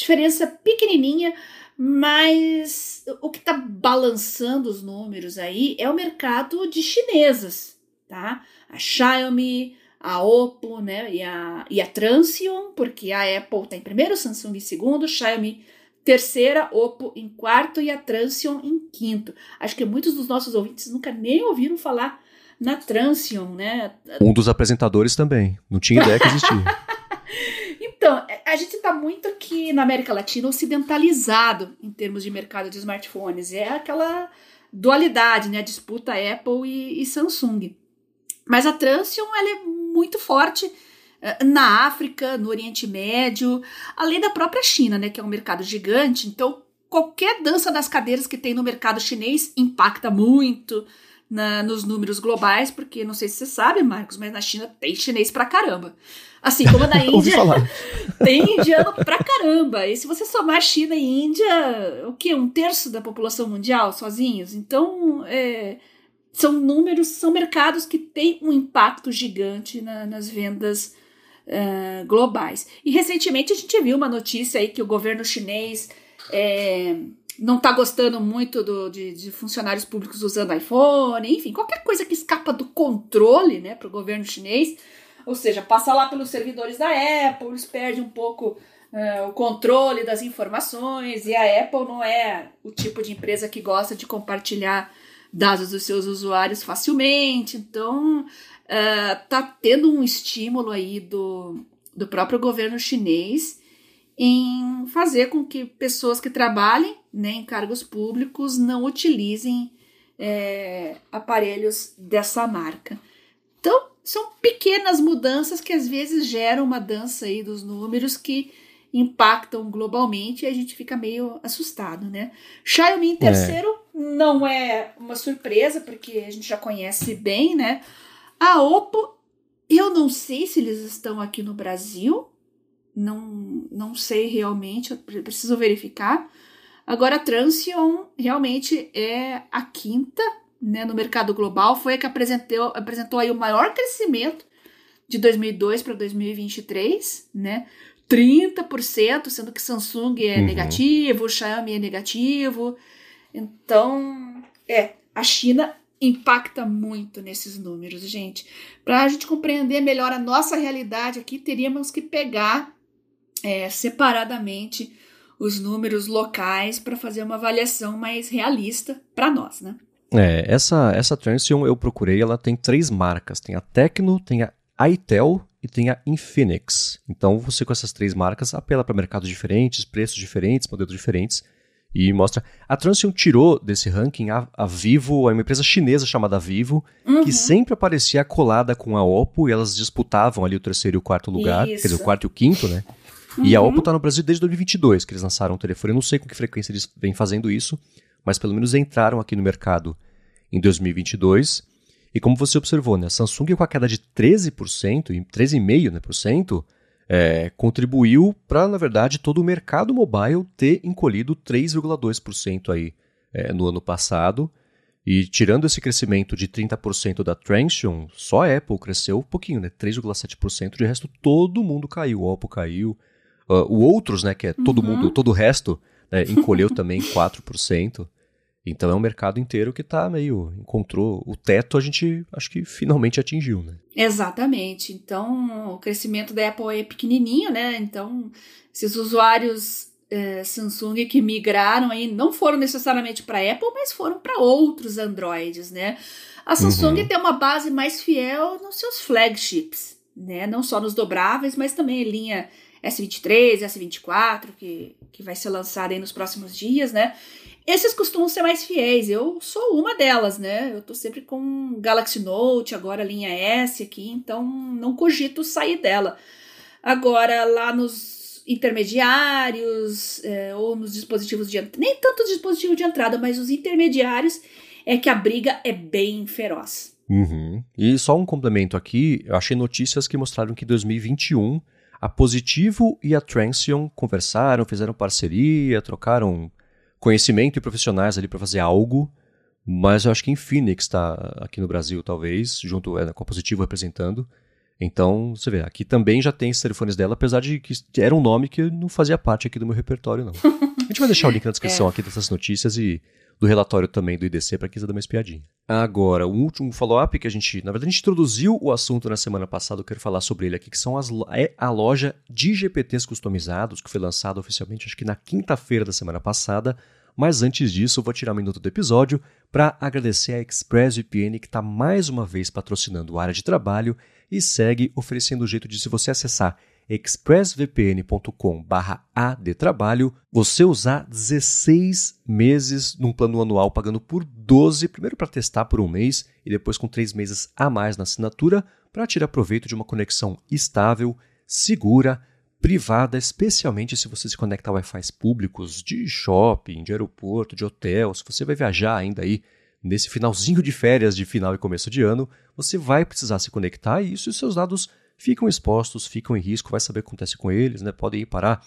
Diferença pequenininha, mas o que está balançando os números aí é o mercado de chinesas, tá? A Xiaomi, a Oppo, né? E a, e a Transion, porque a Apple está em primeiro, Samsung em segundo, Xiaomi terceira, Oppo em quarto e a Transion em quinto. Acho que muitos dos nossos ouvintes nunca nem ouviram falar na Transion, né? Um dos apresentadores também. Não tinha ideia que existia. então, é, a gente está muito aqui na América Latina ocidentalizado em termos de mercado de smartphones. É aquela dualidade, né? A disputa Apple e, e Samsung. Mas a Transion ela é muito forte eh, na África, no Oriente Médio, além da própria China, né, que é um mercado gigante. Então, qualquer dança das cadeiras que tem no mercado chinês impacta muito na, nos números globais, porque não sei se você sabe, Marcos, mas na China tem chinês pra caramba. Assim como na Índia, tem indiano pra caramba. E se você somar China e Índia, o que? Um terço da população mundial sozinhos? Então, é, são números, são mercados que têm um impacto gigante na, nas vendas uh, globais. E recentemente a gente viu uma notícia aí que o governo chinês é, não está gostando muito do, de, de, funcionários públicos usando iPhone, enfim, qualquer coisa que escapa do controle né, para o governo chinês, ou seja, passa lá pelos servidores da Apple, eles perdem um pouco uh, o controle das informações, e a Apple não é o tipo de empresa que gosta de compartilhar dados dos seus usuários facilmente, então uh, tá tendo um estímulo aí do, do próprio governo chinês em fazer com que pessoas que trabalhem né, em cargos públicos não utilizem é, aparelhos dessa marca. Então, são pequenas mudanças que às vezes geram uma dança aí dos números que impactam globalmente e a gente fica meio assustado, né? Xiaomi em é. terceiro é. não é uma surpresa, porque a gente já conhece bem, né? A Oppo, eu não sei se eles estão aqui no Brasil, não, não sei realmente, eu preciso verificar. Agora, a Transion realmente é a quinta né, no mercado global, foi a que apresentou, apresentou aí o maior crescimento de 2002 para 2023, né? 30%, sendo que Samsung é uhum. negativo, Xiaomi é negativo. Então, é, a China impacta muito nesses números, gente. Para a gente compreender melhor a nossa realidade aqui, teríamos que pegar é, separadamente os números locais para fazer uma avaliação mais realista para nós, né? É, essa, essa Transion eu procurei, ela tem três marcas. Tem a Tecno, tem a itel e tem a Infinix. Então você com essas três marcas apela para mercados diferentes, preços diferentes, modelos diferentes e mostra. A Transion tirou desse ranking a, a Vivo, uma empresa chinesa chamada Vivo, uhum. que sempre aparecia colada com a Oppo e elas disputavam ali o terceiro e o quarto lugar, Isso. quer dizer, o quarto e o quinto, né? Uhum. E a Oppo está no Brasil desde 2022, que eles lançaram o telefone. Eu não sei com que frequência eles vêm fazendo isso, mas pelo menos entraram aqui no mercado em 2022. E como você observou, né, a Samsung com a queda de 13%, 13,5%, né, por cento, é, contribuiu para, na verdade, todo o mercado mobile ter encolhido 3,2% aí é, no ano passado. E tirando esse crescimento de 30% da Transion, só a Apple cresceu um pouquinho, né? 3,7%, de resto todo mundo caiu, o Oppo caiu. Uh, o outros, né, que é todo uhum. mundo, todo o resto, né, encolheu também 4%. Então é um mercado inteiro que está meio. encontrou o teto, a gente acho que finalmente atingiu, né? Exatamente. Então o crescimento da Apple é pequenininho, né? Então esses usuários é, Samsung que migraram aí não foram necessariamente para Apple, mas foram para outros Androids, né? A Samsung uhum. tem uma base mais fiel nos seus flagships, né? Não só nos dobráveis, mas também em linha S23, S24, que, que vai ser lançada aí nos próximos dias, né? Esses costumam ser mais fiéis. Eu sou uma delas, né? Eu tô sempre com Galaxy Note, agora linha S aqui, então não cogito sair dela. Agora, lá nos intermediários é, ou nos dispositivos de nem tanto dispositivo de entrada, mas os intermediários é que a briga é bem feroz. Uhum. E só um complemento aqui, eu achei notícias que mostraram que em 2021 a Positivo e a Transion conversaram, fizeram parceria, trocaram conhecimento e profissionais ali para fazer algo, mas eu acho que em Phoenix está aqui no Brasil, talvez, junto é, com a Positivo representando. Então, você vê, aqui também já tem os telefones dela, apesar de que era um nome que não fazia parte aqui do meu repertório, não. A gente vai deixar o link na descrição é. aqui dessas notícias e do relatório também do IDC para quem quiser dar uma espiadinha. Agora, o último follow-up que a gente, na verdade, a gente introduziu o assunto na semana passada, eu quero falar sobre ele aqui, que são as, é a loja de GPTs customizados, que foi lançada oficialmente, acho que na quinta-feira da semana passada. Mas antes disso, vou tirar um minuto do episódio para agradecer a ExpressVPN que está mais uma vez patrocinando a área de trabalho e segue oferecendo o jeito de, se você acessar expressvpn.com/adtrabalho, você usar 16 meses num plano anual pagando por 12, primeiro para testar por um mês e depois com 3 meses a mais na assinatura para tirar proveito de uma conexão estável, segura, privada, especialmente se você se conecta a Wi-Fi públicos de shopping, de aeroporto, de hotel, se você vai viajar ainda aí nesse finalzinho de férias de final e começo de ano, você vai precisar se conectar e isso e seus dados ficam expostos, ficam em risco, vai saber o que acontece com eles, né? Podem ir parar,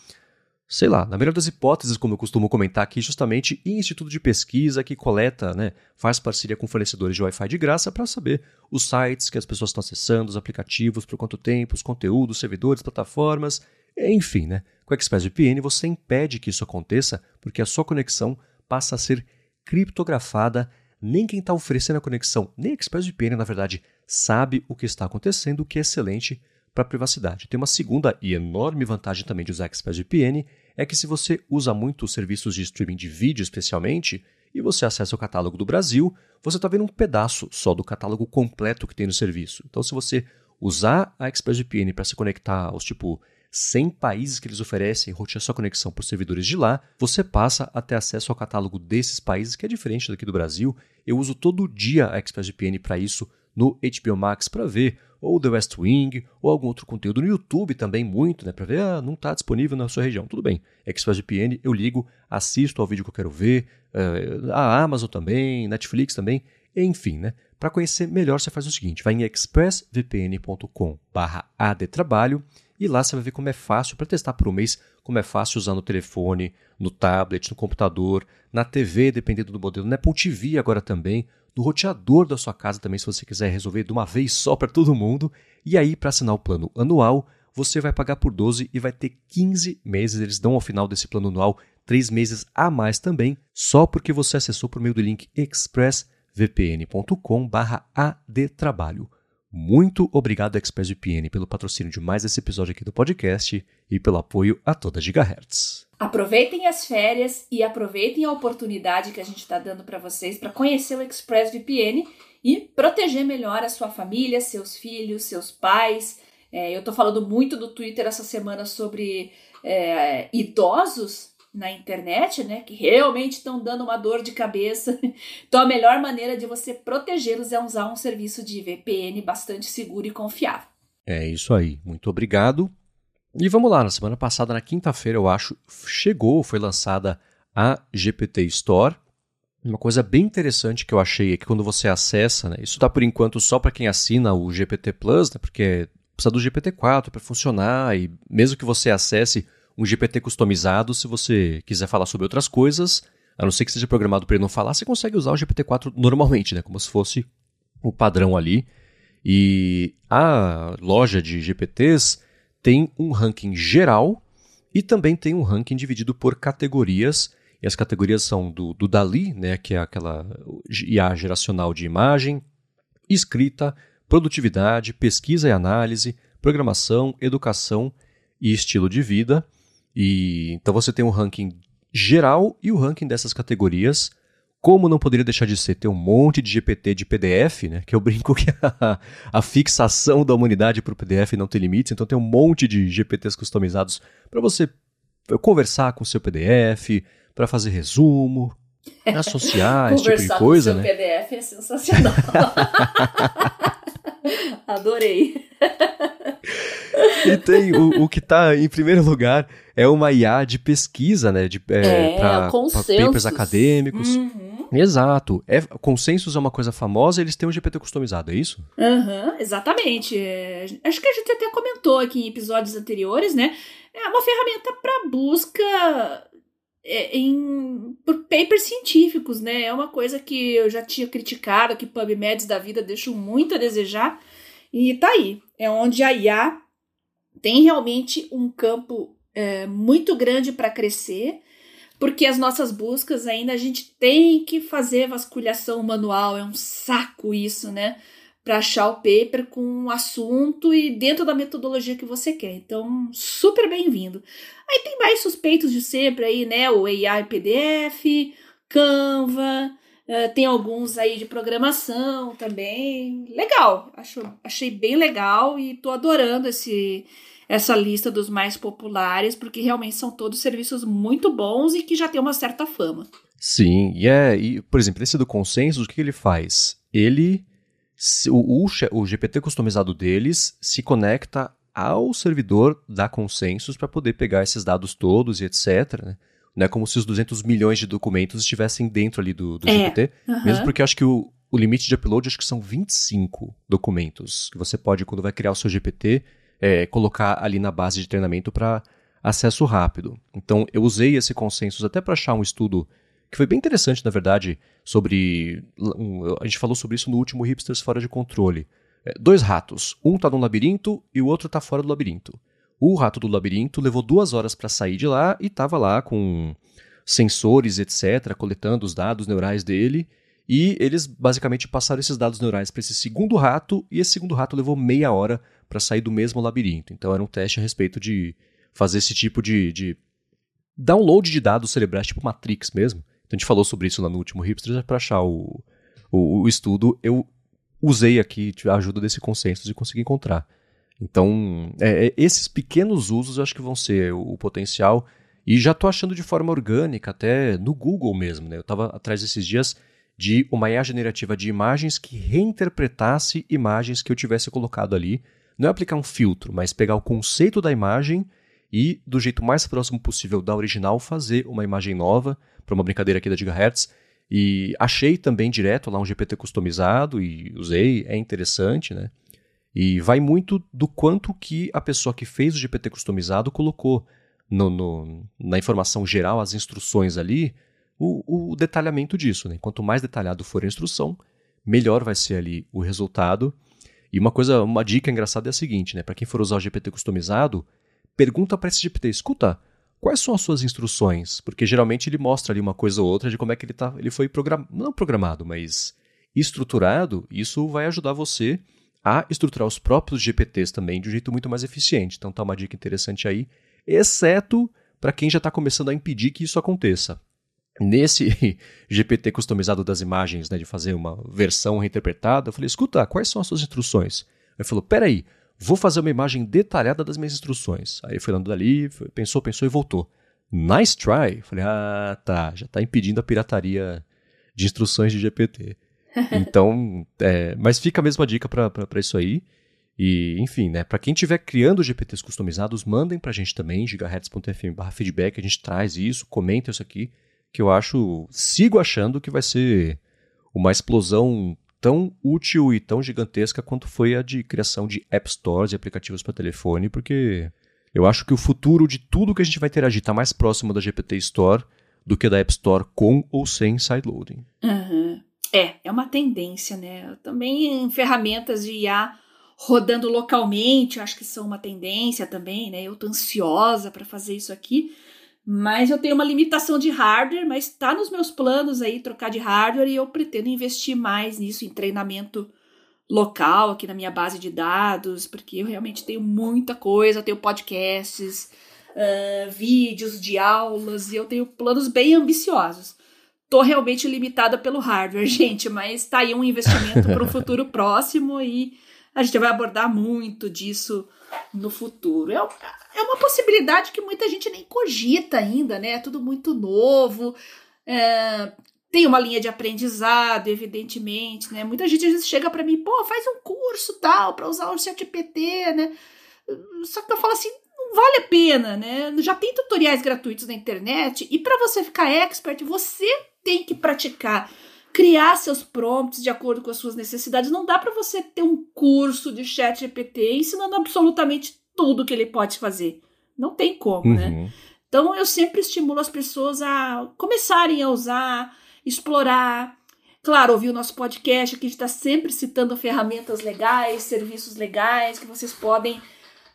sei lá, na melhor das hipóteses, como eu costumo comentar aqui, justamente em instituto de pesquisa que coleta, né, faz parceria com fornecedores de Wi-Fi de graça para saber os sites que as pessoas estão acessando, os aplicativos, por quanto tempo, os conteúdos, servidores, plataformas, enfim, né? Com o ExpressVPN você impede que isso aconteça porque a sua conexão passa a ser criptografada nem quem está oferecendo a conexão, nem a ExpressVPN, na verdade, sabe o que está acontecendo, o que é excelente para a privacidade. Tem uma segunda e enorme vantagem também de usar ExpressVPN, é que se você usa muito os serviços de streaming de vídeo especialmente, e você acessa o catálogo do Brasil, você está vendo um pedaço só do catálogo completo que tem no serviço. Então, se você usar a ExpressVPN para se conectar aos tipo 100 países que eles oferecem, rotear sua conexão por servidores de lá, você passa a ter acesso ao catálogo desses países, que é diferente daqui do Brasil. Eu uso todo dia a ExpressVPN para isso no HBO Max para ver ou The West Wing ou algum outro conteúdo no YouTube também muito, né, para ver, ah, não está disponível na sua região. Tudo bem. ExpressVPN eu ligo, assisto ao vídeo que eu quero ver, uh, a Amazon também, Netflix também, enfim, né? Para conhecer melhor, você faz o seguinte: vai em expressvpn.com/adtrabalho e lá você vai ver como é fácil para testar por um mês, como é fácil usar no telefone, no tablet, no computador, na TV, dependendo do modelo, na Apple TV agora também, no roteador da sua casa também, se você quiser resolver de uma vez só para todo mundo. E aí, para assinar o plano anual, você vai pagar por 12 e vai ter 15 meses. Eles dão ao final desse plano anual 3 meses a mais também, só porque você acessou por meio do link expressvpn.com/adtrabalho. Muito obrigado, ExpressVPN, pelo patrocínio de mais esse episódio aqui do podcast e pelo apoio a toda Gigahertz. Aproveitem as férias e aproveitem a oportunidade que a gente está dando para vocês para conhecer o ExpressVPN e proteger melhor a sua família, seus filhos, seus pais. É, eu estou falando muito do Twitter essa semana sobre é, idosos na internet, né, que realmente estão dando uma dor de cabeça. Então a melhor maneira de você protegê-los é usar um serviço de VPN bastante seguro e confiável. É isso aí. Muito obrigado. E vamos lá, na semana passada, na quinta-feira, eu acho, chegou, foi lançada a GPT Store. Uma coisa bem interessante que eu achei é que quando você acessa, né, isso está por enquanto só para quem assina o GPT Plus, né, porque precisa do GPT-4 para funcionar, e mesmo que você acesse um GPT customizado se você quiser falar sobre outras coisas, a não ser que seja programado para ele não falar, você consegue usar o GPT-4 normalmente, né? Como se fosse o padrão ali. E a loja de GPTs tem um ranking geral e também tem um ranking dividido por categorias. E as categorias são do, do DALI, né, que é aquela IA geracional de imagem, escrita, produtividade, pesquisa e análise, programação, educação e estilo de vida. E então você tem um ranking geral e o ranking dessas categorias como não poderia deixar de ser ter um monte de GPT de PDF, né? Que eu brinco que a, a fixação da humanidade para o PDF não tem limites, então tem um monte de GPTs customizados para você conversar com o seu PDF, para fazer resumo, associar esse tipo de coisa, com né? PDF é sensacional. Adorei. E tem o, o que está em primeiro lugar é uma IA de pesquisa, né? De, é, é para papers acadêmicos. Uhum. Exato. É, é uma coisa famosa, eles têm um GPT customizado, é isso? Uhum, exatamente. É, acho que a gente até comentou aqui em episódios anteriores, né? É uma ferramenta para busca é, em, por papers científicos, né? É uma coisa que eu já tinha criticado, que PubMeds da vida deixam muito a desejar. E tá aí. É onde a IA tem realmente um campo é, muito grande para crescer, porque as nossas buscas ainda a gente tem que fazer vasculhação manual, é um saco isso, né? Para achar o paper com o um assunto e dentro da metodologia que você quer. Então, super bem-vindo. Aí tem mais suspeitos de sempre aí, né? O AI PDF, Canva, uh, tem alguns aí de programação também. Legal, acho, achei bem legal e tô adorando esse essa lista dos mais populares, porque realmente são todos serviços muito bons e que já têm uma certa fama. Sim, e é, e, por exemplo, esse do consenso, o que ele faz? Ele, o, o, o GPT customizado deles se conecta ao servidor da Consensus para poder pegar esses dados todos e etc. Né? Não é como se os 200 milhões de documentos estivessem dentro ali do, do é, GPT, mesmo porque acho que o, o limite de upload acho que são 25 documentos que você pode, quando vai criar o seu GPT, é, colocar ali na base de treinamento para acesso rápido. Então, eu usei esse consenso até para achar um estudo que foi bem interessante, na verdade, sobre. Um, a gente falou sobre isso no último Hipsters Fora de Controle. É, dois ratos. Um está no labirinto e o outro está fora do labirinto. O rato do labirinto levou duas horas para sair de lá e estava lá com sensores, etc., coletando os dados neurais dele. E eles basicamente passaram esses dados neurais para esse segundo rato, e esse segundo rato levou meia hora para sair do mesmo labirinto. Então era um teste a respeito de fazer esse tipo de, de download de dados cerebrais, tipo Matrix mesmo. Então a gente falou sobre isso lá no último Hipsters, para achar o, o, o, estudo, eu usei aqui a ajuda desse consenso e consegui encontrar. Então, é, é, esses pequenos usos eu acho que vão ser o, o potencial. E já estou achando de forma orgânica, até no Google mesmo. Né? Eu estava atrás desses dias de uma IA generativa de imagens que reinterpretasse imagens que eu tivesse colocado ali. Não é aplicar um filtro, mas pegar o conceito da imagem e, do jeito mais próximo possível da original, fazer uma imagem nova para uma brincadeira aqui da Gigahertz. E achei também direto lá um GPT customizado e usei, é interessante, né? E vai muito do quanto que a pessoa que fez o GPT customizado colocou no, no, na informação geral, as instruções ali, o, o detalhamento disso. Né? Quanto mais detalhado for a instrução, melhor vai ser ali o resultado. E uma coisa, uma dica engraçada é a seguinte, né? Para quem for usar o GPT customizado, pergunta para esse GPT, escuta, quais são as suas instruções? Porque geralmente ele mostra ali uma coisa ou outra de como é que ele tá, ele foi programado, não programado, mas estruturado. Isso vai ajudar você a estruturar os próprios GPTs também de um jeito muito mais eficiente. Então tá uma dica interessante aí, exceto para quem já está começando a impedir que isso aconteça. Nesse GPT customizado das imagens, né, de fazer uma versão reinterpretada, eu falei, escuta, quais são as suas instruções? Ele falou, peraí, vou fazer uma imagem detalhada das minhas instruções. Aí foi andando ali, pensou, pensou e voltou. Nice try. Falei, ah, tá, já está impedindo a pirataria de instruções de GPT. Então, é, mas fica a mesma dica para isso aí. E, enfim, né, para quem estiver criando GPTs customizados, mandem para a gente também, gigahertz.fm/feedback, a gente traz isso, comenta isso aqui que eu acho, sigo achando que vai ser uma explosão tão útil e tão gigantesca quanto foi a de criação de app stores e aplicativos para telefone, porque eu acho que o futuro de tudo que a gente vai interagir está mais próximo da GPT Store do que da App Store com ou sem sideloading. Uhum. É, é uma tendência, né? Também ferramentas de IA rodando localmente, acho que são uma tendência também, né? Eu tô ansiosa para fazer isso aqui. Mas eu tenho uma limitação de hardware, mas está nos meus planos aí trocar de hardware e eu pretendo investir mais nisso, em treinamento local aqui na minha base de dados, porque eu realmente tenho muita coisa, eu tenho podcasts, uh, vídeos de aulas e eu tenho planos bem ambiciosos. tô realmente limitada pelo hardware, gente, mas tá aí um investimento para o futuro próximo e a gente vai abordar muito disso no futuro. É, é uma possibilidade que muita gente nem cogita ainda, né? É tudo muito novo. É, tem uma linha de aprendizado, evidentemente, né? Muita gente às vezes chega para mim, pô, faz um curso tal para usar o ChatGPT, né? Só que eu falo assim, não vale a pena, né? Já tem tutoriais gratuitos na internet e para você ficar expert, você tem que praticar, criar seus prompts de acordo com as suas necessidades. Não dá para você ter um curso de chat GPT ensinando absolutamente tudo que ele pode fazer. Não tem como, né? uhum. né? Então eu sempre estimulo as pessoas a começarem a usar, explorar. Claro, ouvir o nosso podcast, que a gente está sempre citando ferramentas legais, serviços legais que vocês podem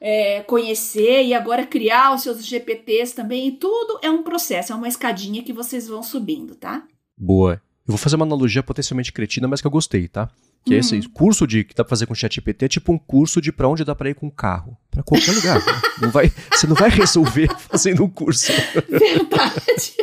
é, conhecer e agora criar os seus GPTs também. E tudo é um processo, é uma escadinha que vocês vão subindo, tá? Boa. Eu vou fazer uma analogia potencialmente cretina, mas que eu gostei, tá? Que uhum. esse curso de que dá pra fazer com chat GPT é tipo um curso de pra onde dá pra ir com um carro. Pra qualquer lugar. Né? não vai, você não vai resolver fazendo um curso. Verdade.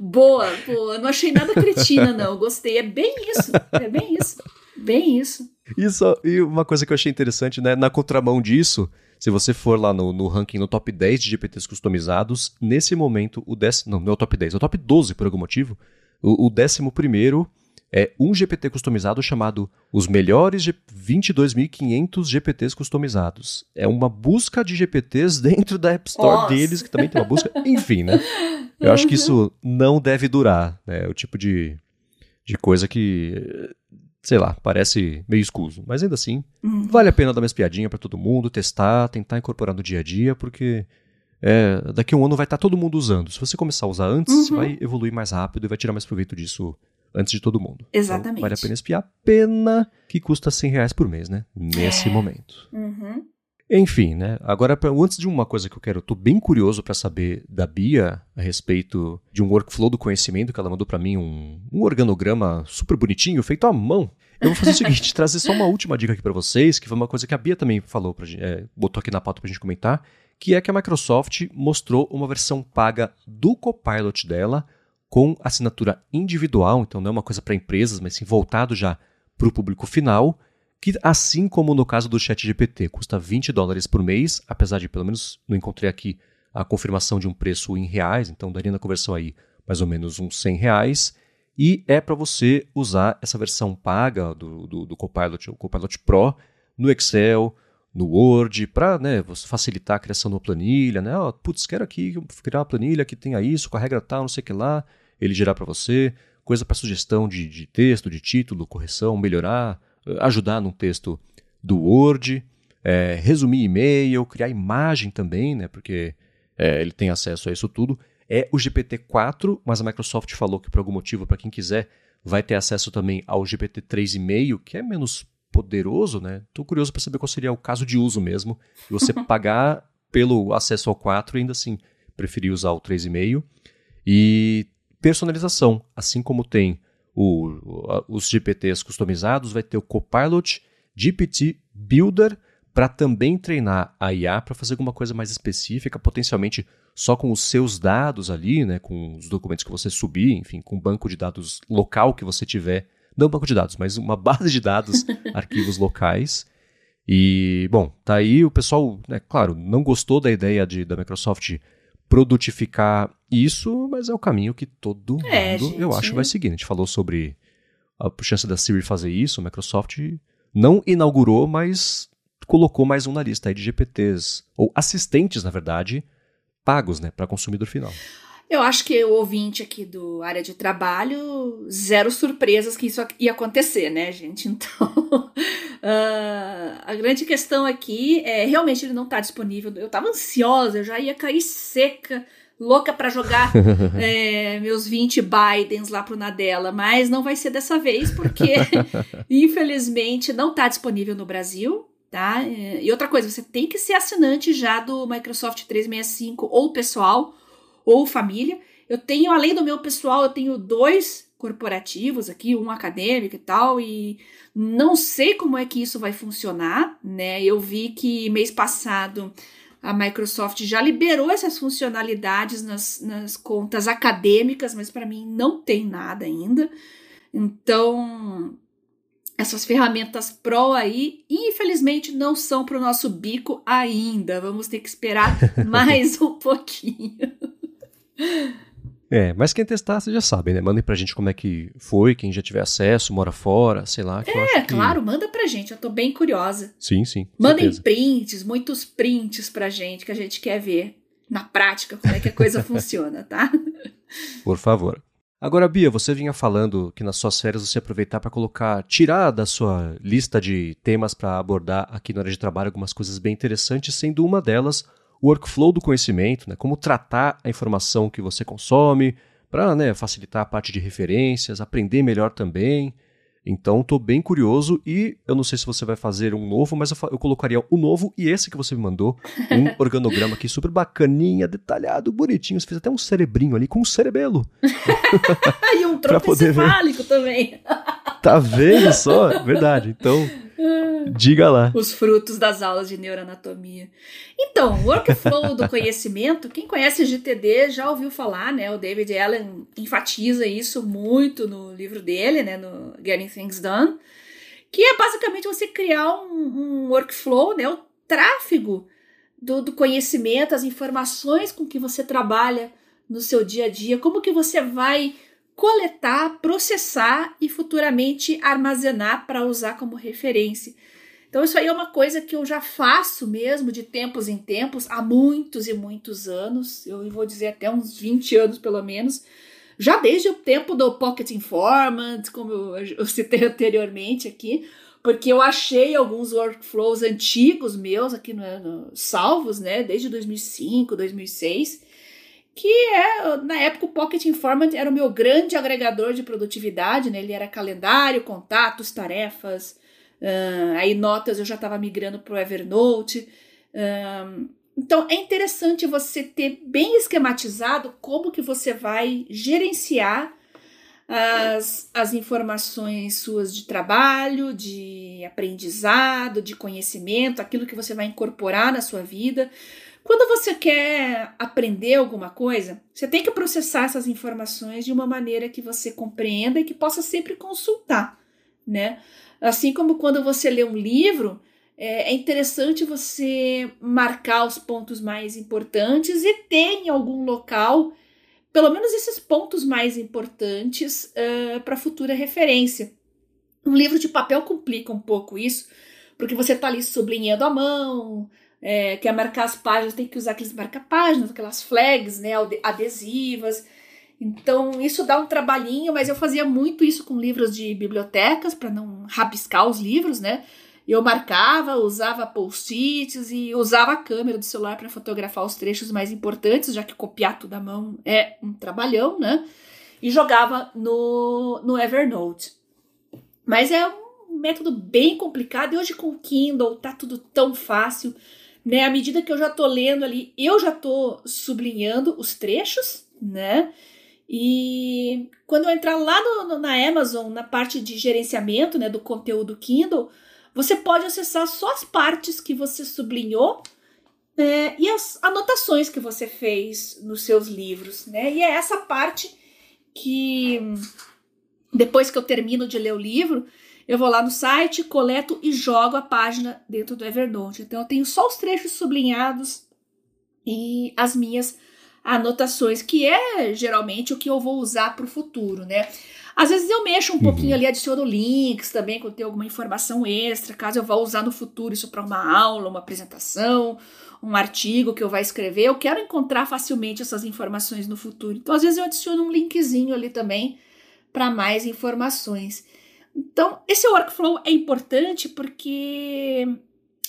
boa, boa. Não achei nada cretina, não. Gostei. É bem isso. É bem isso. Bem isso. Isso, e uma coisa que eu achei interessante, né? Na contramão disso, se você for lá no, no ranking, no top 10 de GPTs customizados, nesse momento, o décimo. Não, não é o top 10, é o top 12 por algum motivo. O, o décimo primeiro é um GPT customizado chamado Os Melhores 22.500 GPTs Customizados. É uma busca de GPTs dentro da App Store Nossa. deles, que também tem uma busca. Enfim, né? Eu acho que isso não deve durar. Né? É o tipo de, de coisa que sei lá, parece meio escuso. Mas ainda assim, uhum. vale a pena dar uma espiadinha para todo mundo, testar, tentar incorporar no dia a dia, porque é, daqui a um ano vai estar tá todo mundo usando. Se você começar a usar antes, uhum. você vai evoluir mais rápido e vai tirar mais proveito disso antes de todo mundo. Então, Exatamente. Então, vale a pena espiar. Pena que custa 100 reais por mês, né? Nesse é. momento. Uhum. Enfim, né? Agora, antes de uma coisa que eu quero, eu tô bem curioso para saber da Bia a respeito de um workflow do conhecimento que ela mandou para mim, um, um organograma super bonitinho, feito à mão. Eu vou fazer o seguinte, trazer só uma última dica aqui para vocês, que foi uma coisa que a Bia também falou, pra, é, botou aqui na pauta pra gente comentar, que é que a Microsoft mostrou uma versão paga do Copilot dela com assinatura individual, então não é uma coisa para empresas, mas sim voltado já para o público final, que assim como no caso do ChatGPT, custa 20 dólares por mês, apesar de pelo menos não encontrei aqui a confirmação de um preço em reais, então daria na conversão aí mais ou menos uns 100 reais, e é para você usar essa versão paga do, do, do Copilot, o Copilot Pro, no Excel, no Word, para né, facilitar a criação de uma planilha, né? Oh, putz, quero aqui criar uma planilha que tenha isso, com a regra tal, não sei o que lá, ele gerar para você, coisa para sugestão de, de texto, de título, correção, melhorar, ajudar num texto do Word, é, resumir e-mail, criar imagem também, né, porque é, ele tem acesso a isso tudo. É o GPT-4, mas a Microsoft falou que por algum motivo, para quem quiser, vai ter acesso também ao GPT 3,5, que é menos poderoso, né? Estou curioso para saber qual seria o caso de uso mesmo. E você pagar pelo acesso ao 4 e ainda assim preferir usar o 3,5. E personalização, assim como tem o, os GPTs customizados, vai ter o Copilot GPT Builder para também treinar a IA para fazer alguma coisa mais específica, potencialmente só com os seus dados ali, né, com os documentos que você subir, enfim, com o banco de dados local que você tiver, não banco de dados, mas uma base de dados, arquivos locais. E, bom, tá aí o pessoal, né, claro, não gostou da ideia de, da Microsoft produtificar isso, mas é o caminho que todo é, mundo, gente, eu acho, vai seguir. A gente falou sobre a chance da Siri fazer isso, a Microsoft não inaugurou, mas colocou mais um na lista aí de GPTs, ou assistentes, na verdade, pagos, né, para consumidor final. Eu acho que o ouvinte aqui do área de trabalho, zero surpresas que isso ia acontecer, né, gente? Então, uh, a grande questão aqui é realmente ele não está disponível. Eu estava ansiosa, eu já ia cair seca, louca para jogar é, meus 20 Bidens lá pro Nadella, mas não vai ser dessa vez, porque infelizmente não está disponível no Brasil. Tá? E outra coisa, você tem que ser assinante já do Microsoft 365 ou pessoal ou família. Eu tenho, além do meu pessoal, eu tenho dois corporativos aqui, um acadêmico e tal, e não sei como é que isso vai funcionar, né? Eu vi que mês passado a Microsoft já liberou essas funcionalidades nas, nas contas acadêmicas, mas para mim não tem nada ainda. Então, essas ferramentas Pro aí, infelizmente, não são para o nosso bico ainda. Vamos ter que esperar mais um pouquinho. É, mas quem testar, você já sabe, né? Mandem pra gente como é que foi, quem já tiver acesso, mora fora, sei lá. é, claro, manda pra gente, eu tô bem curiosa. Sim, sim. Mandem certeza. prints, muitos prints pra gente, que a gente quer ver na prática como é que a coisa funciona, tá? Por favor. Agora, Bia, você vinha falando que nas suas férias você aproveitar para colocar, tirar da sua lista de temas para abordar aqui na hora de trabalho algumas coisas bem interessantes, sendo uma delas o workflow do conhecimento, né? como tratar a informação que você consome, para né, facilitar a parte de referências, aprender melhor também. Então, estou bem curioso e eu não sei se você vai fazer um novo, mas eu, eu colocaria o um novo e esse que você me mandou, um organograma aqui super bacaninha, detalhado, bonitinho. Você fez até um cerebrinho ali com um cerebelo. e um tronco encefálico também. tá vendo só? Verdade. Então, Diga lá. Os frutos das aulas de neuroanatomia. Então, workflow do conhecimento, quem conhece GTD já ouviu falar, né? O David Allen enfatiza isso muito no livro dele, né? No Getting Things Done, que é basicamente você criar um, um workflow, né? O tráfego do, do conhecimento, as informações com que você trabalha no seu dia a dia, como que você vai coletar, processar e futuramente armazenar para usar como referência. Então, isso aí é uma coisa que eu já faço mesmo de tempos em tempos, há muitos e muitos anos, eu vou dizer até uns 20 anos pelo menos, já desde o tempo do Pocket Informant, como eu, citei anteriormente aqui, porque eu achei alguns workflows antigos meus aqui no, no salvos, né, desde 2005, 2006, que é, na época, o Pocket Informant era o meu grande agregador de produtividade, né? Ele era calendário, contatos, tarefas, uh, aí notas eu já estava migrando para o Evernote. Uh, então é interessante você ter bem esquematizado como que você vai gerenciar as, as informações suas de trabalho, de aprendizado, de conhecimento, aquilo que você vai incorporar na sua vida. Quando você quer aprender alguma coisa, você tem que processar essas informações de uma maneira que você compreenda e que possa sempre consultar, né? Assim como quando você lê um livro, é, é interessante você marcar os pontos mais importantes e ter em algum local pelo menos esses pontos mais importantes uh, para futura referência. Um livro de papel complica um pouco isso, porque você está ali sublinhando a mão, é, quer marcar as páginas, tem que usar aqueles marca-páginas, aquelas flags, né, adesivas. Então, isso dá um trabalhinho, mas eu fazia muito isso com livros de bibliotecas, para não rabiscar os livros, né? Eu marcava, usava post-its e usava a câmera do celular para fotografar os trechos mais importantes, já que copiar tudo à mão é um trabalhão, né? E jogava no, no Evernote. Mas é um método bem complicado e hoje com o Kindle tá tudo tão fácil né? À medida que eu já tô lendo ali, eu já tô sublinhando os trechos, né? E quando eu entrar lá no, no, na Amazon, na parte de gerenciamento, né, do conteúdo Kindle, você pode acessar só as partes que você sublinhou é, e as anotações que você fez nos seus livros, né? E é essa parte que depois que eu termino de ler o livro, eu vou lá no site, coleto e jogo a página dentro do Evernote. Então eu tenho só os trechos sublinhados e as minhas anotações, que é geralmente o que eu vou usar para o futuro, né? Às vezes eu mexo um uhum. pouquinho ali, adiciono links também, quando tem alguma informação extra, caso eu vá usar no futuro isso para uma aula, uma apresentação, um artigo que eu vá escrever. Eu quero encontrar facilmente essas informações no futuro. Então, às vezes eu adiciono um linkzinho ali também para mais informações. Então, esse workflow é importante porque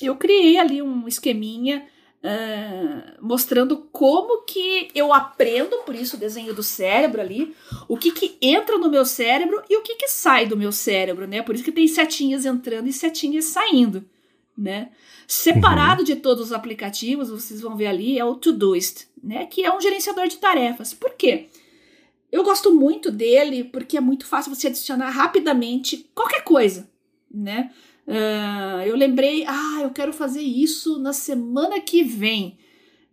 eu criei ali um esqueminha uh, mostrando como que eu aprendo, por isso o desenho do cérebro ali, o que que entra no meu cérebro e o que que sai do meu cérebro, né? Por isso que tem setinhas entrando e setinhas saindo, né? Separado uhum. de todos os aplicativos, vocês vão ver ali, é o Todoist, né? Que é um gerenciador de tarefas. Por quê? Eu gosto muito dele porque é muito fácil você adicionar rapidamente qualquer coisa, né? Uh, eu lembrei, ah, eu quero fazer isso na semana que vem.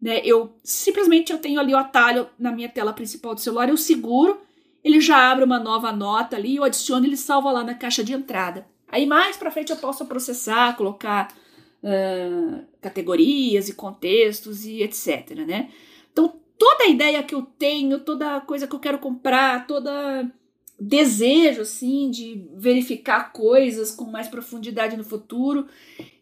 Né? Eu simplesmente eu tenho ali o atalho na minha tela principal do celular, eu seguro, ele já abre uma nova nota ali, eu adiciono, ele salva lá na caixa de entrada. Aí mais para frente eu posso processar, colocar uh, categorias e contextos e etc, né? Então toda a ideia que eu tenho, toda coisa que eu quero comprar, toda desejo assim de verificar coisas com mais profundidade no futuro,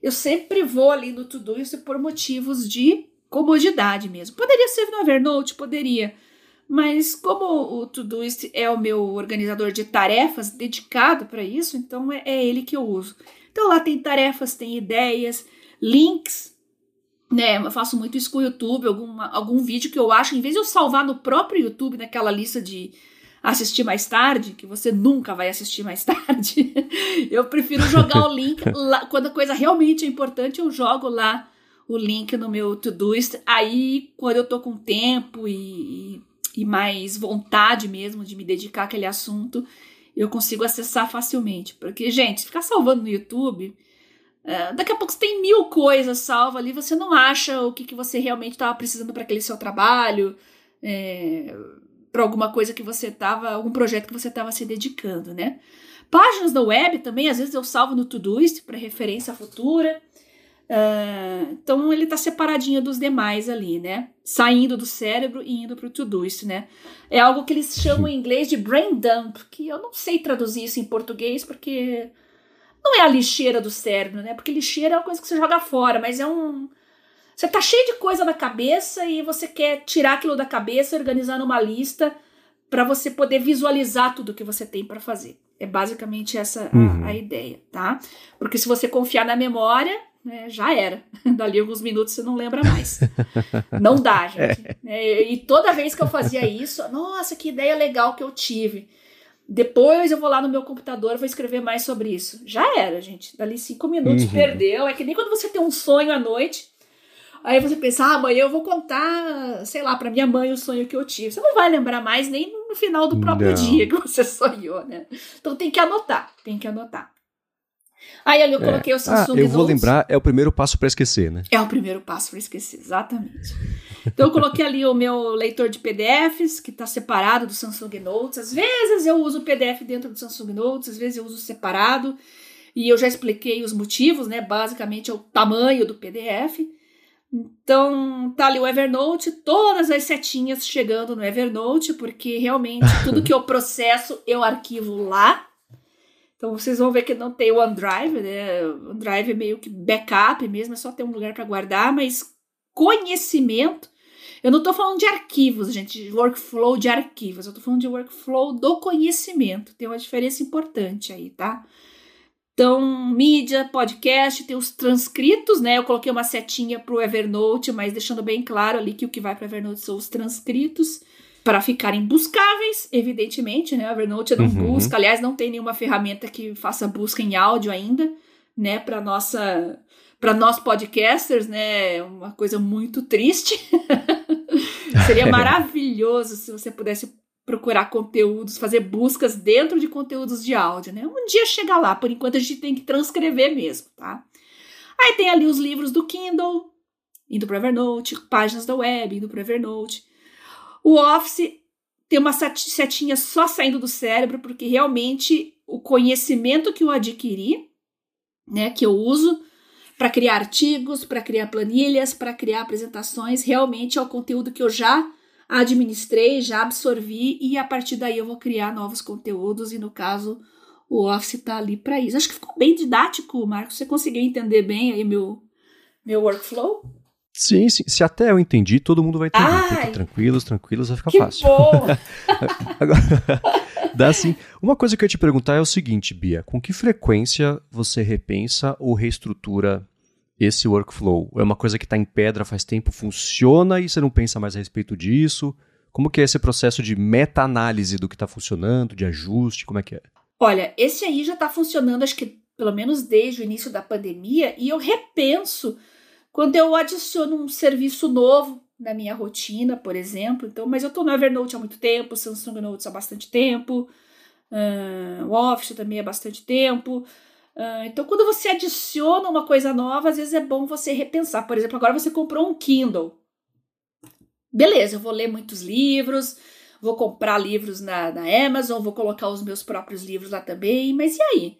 eu sempre vou ali no Todoist por motivos de comodidade mesmo. Poderia ser no Evernote, poderia, mas como o Todoist é o meu organizador de tarefas dedicado para isso, então é, é ele que eu uso. Então lá tem tarefas, tem ideias, links né, eu faço muito isso com o YouTube, alguma, algum vídeo que eu acho, em vez de eu salvar no próprio YouTube, naquela lista de assistir mais tarde, que você nunca vai assistir mais tarde, eu prefiro jogar o link lá, quando a coisa realmente é importante, eu jogo lá o link no meu Todoist. Aí, quando eu tô com tempo e, e mais vontade mesmo de me dedicar àquele assunto, eu consigo acessar facilmente. Porque, gente, ficar salvando no YouTube, é, daqui a pouco você tem mil coisas salvas ali, você não acha o que, que você realmente estava precisando para aquele seu trabalho, é, para alguma coisa que você estava, algum projeto que você estava se dedicando, né? Páginas da web também, às vezes eu salvo no Todoist para referência futura. Uh, então ele está separadinho dos demais ali, né? Saindo do cérebro e indo para o Todoist, né? É algo que eles chamam em inglês de brain dump, que eu não sei traduzir isso em português porque não é a lixeira do cérebro, né? Porque lixeira é uma coisa que você joga fora, mas é um você tá cheio de coisa na cabeça e você quer tirar aquilo da cabeça, organizar numa lista para você poder visualizar tudo que você tem para fazer. É basicamente essa uhum. a, a, ideia, tá? Porque se você confiar na memória, né, já era. Dali alguns minutos você não lembra mais. não dá, gente. É. E toda vez que eu fazia isso, nossa, que ideia legal que eu tive. Depois eu vou lá no meu computador vou escrever mais sobre isso. Já era, gente. Dali cinco minutos uhum. perdeu. É que nem quando você tem um sonho à noite. Aí você pensa, ah, amanhã eu vou contar, sei lá, para minha mãe o sonho que eu tive. Você não vai lembrar mais nem no final do próprio não. dia que você sonhou, né? Então tem que anotar, tem que anotar. Aí ali eu é. coloquei o Samsung ah, eu vou Notes. lembrar, é o primeiro passo para esquecer, né? É o primeiro passo para esquecer, exatamente. Então eu coloquei ali o meu leitor de PDFs, que está separado do Samsung Notes. Às vezes eu uso o PDF dentro do Samsung Notes, às vezes eu uso separado. E eu já expliquei os motivos, né? Basicamente é o tamanho do PDF. Então, tá ali o Evernote, todas as setinhas chegando no Evernote, porque realmente tudo que eu processo eu arquivo lá. Então vocês vão ver que não tem o OneDrive, né? OneDrive é meio que backup mesmo, é só ter um lugar para guardar, mas conhecimento. Eu não estou falando de arquivos, gente, de workflow de arquivos, eu estou falando de workflow do conhecimento. Tem uma diferença importante aí, tá? Então, mídia, podcast, tem os transcritos, né? Eu coloquei uma setinha para o Evernote, mas deixando bem claro ali que o que vai para Evernote são os transcritos para ficarem buscáveis, evidentemente, né? O Evernote não uhum. busca, aliás, não tem nenhuma ferramenta que faça busca em áudio ainda, né? Para nossa, para nós podcasters, né? Uma coisa muito triste. Seria maravilhoso se você pudesse procurar conteúdos, fazer buscas dentro de conteúdos de áudio, né? Um dia chega lá, por enquanto a gente tem que transcrever mesmo, tá? Aí tem ali os livros do Kindle, indo para Evernote, páginas da web, indo para Evernote. O Office tem uma setinha só saindo do cérebro, porque realmente o conhecimento que eu adquiri, né, que eu uso para criar artigos, para criar planilhas, para criar apresentações, realmente é o conteúdo que eu já administrei, já absorvi e a partir daí eu vou criar novos conteúdos e no caso o Office está ali para isso. Acho que ficou bem didático, Marcos. Você conseguiu entender bem aí meu meu workflow? Sim, sim. Se até eu entendi, todo mundo vai entender. Ai, tranquilos, tranquilos, vai ficar que fácil. Bom. Agora, dá assim. Uma coisa que eu ia te perguntar é o seguinte, Bia: com que frequência você repensa ou reestrutura esse workflow? É uma coisa que está em pedra faz tempo, funciona e você não pensa mais a respeito disso? Como que é esse processo de meta-análise do que está funcionando, de ajuste, como é que é? Olha, esse aí já está funcionando, acho que pelo menos desde o início da pandemia, e eu repenso quando eu adiciono um serviço novo na minha rotina, por exemplo, então, mas eu estou no Evernote há muito tempo, Samsung Notes há bastante tempo, uh, o Office também há bastante tempo. Uh, então, quando você adiciona uma coisa nova, às vezes é bom você repensar. Por exemplo, agora você comprou um Kindle. beleza, eu vou ler muitos livros, vou comprar livros na, na Amazon, vou colocar os meus próprios livros lá também, mas e aí?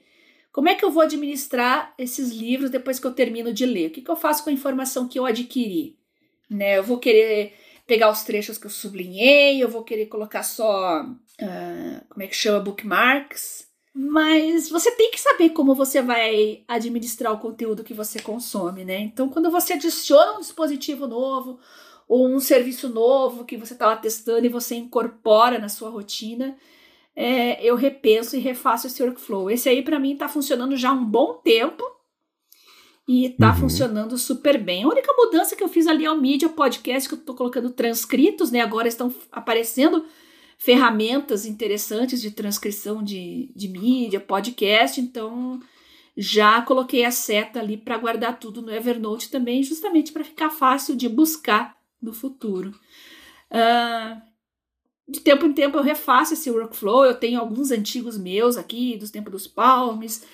Como é que eu vou administrar esses livros depois que eu termino de ler? O que, que eu faço com a informação que eu adquiri? Né, eu vou querer pegar os trechos que eu sublinhei, eu vou querer colocar só, uh, como é que chama, bookmarks. Mas você tem que saber como você vai administrar o conteúdo que você consome, né? Então, quando você adiciona um dispositivo novo ou um serviço novo que você estava testando e você incorpora na sua rotina, é, eu repenso e refaço esse workflow. Esse aí, para mim, está funcionando já há um bom tempo e tá uhum. funcionando super bem. A única mudança que eu fiz ali é o Media Podcast, que eu tô colocando transcritos, né? Agora estão aparecendo ferramentas interessantes de transcrição de, de mídia, podcast, então já coloquei a seta ali para guardar tudo no Evernote também, justamente para ficar fácil de buscar no futuro. Uh, de tempo em tempo eu refaço esse workflow, eu tenho alguns antigos meus aqui, dos tempos dos palmes.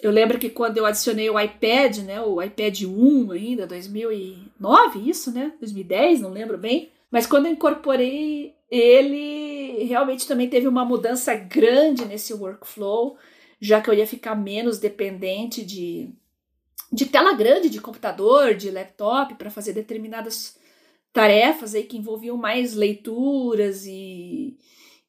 Eu lembro que quando eu adicionei o iPad, né, o iPad 1 ainda, 2009, isso, né, 2010, não lembro bem, mas quando eu incorporei ele, realmente também teve uma mudança grande nesse workflow, já que eu ia ficar menos dependente de, de tela grande, de computador, de laptop, para fazer determinadas tarefas aí que envolviam mais leituras e,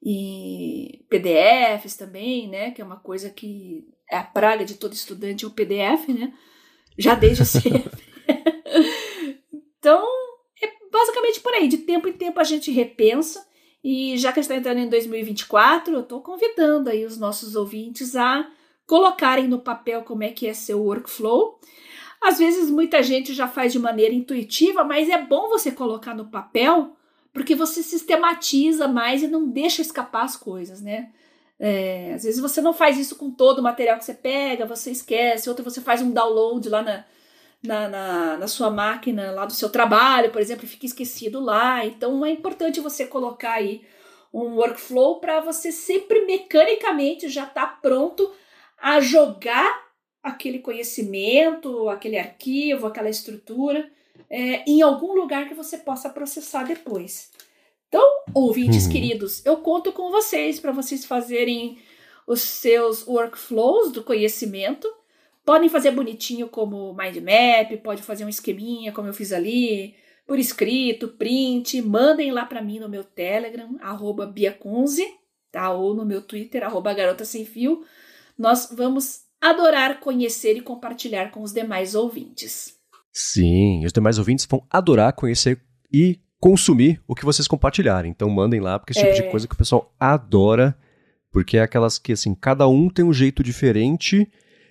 e PDFs também, né, que é uma coisa que é a praga de todo estudante é o PDF, né? Já desde sempre. então, é basicamente por aí. De tempo em tempo a gente repensa. E já que está entrando em 2024, eu estou convidando aí os nossos ouvintes a colocarem no papel como é que é seu workflow. Às vezes muita gente já faz de maneira intuitiva, mas é bom você colocar no papel porque você sistematiza mais e não deixa escapar as coisas, né? É, às vezes você não faz isso com todo o material que você pega, você esquece, outro você faz um download lá na, na, na, na sua máquina, lá do seu trabalho, por exemplo, e fica esquecido lá. Então é importante você colocar aí um workflow para você sempre mecanicamente já estar tá pronto a jogar aquele conhecimento, aquele arquivo, aquela estrutura é, em algum lugar que você possa processar depois. Então, ouvintes uhum. queridos, eu conto com vocês para vocês fazerem os seus workflows do conhecimento. Podem fazer bonitinho como mind map, pode fazer um esqueminha como eu fiz ali, por escrito, print, mandem lá para mim no meu Telegram, arroba biacunze, tá? Ou no meu Twitter, arroba garota sem fio. Nós vamos adorar conhecer e compartilhar com os demais ouvintes. Sim, os demais ouvintes vão adorar conhecer e consumir o que vocês compartilharem. Então mandem lá, porque esse é... tipo de é. coisa que o pessoal adora, porque é aquelas que, assim, cada um tem um jeito diferente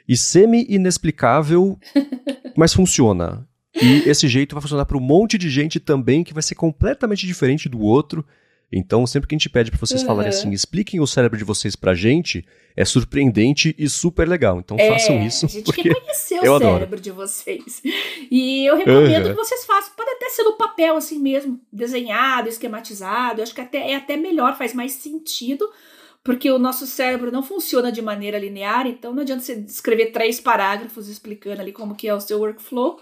e semi-inexplicável, mas funciona. E esse jeito vai funcionar para um monte de gente também que vai ser completamente diferente do outro. Então, sempre que a gente pede para vocês uhum. falarem assim, expliquem o cérebro de vocês pra gente, é surpreendente e super legal. Então, é, façam isso. A gente porque quer conhecer o cérebro adoro. de vocês. E eu recomendo uhum. que vocês façam. Pode até ser no papel assim mesmo, desenhado, esquematizado. Eu acho que até, é até melhor, faz mais sentido, porque o nosso cérebro não funciona de maneira linear, então não adianta você escrever três parágrafos explicando ali como que é o seu workflow.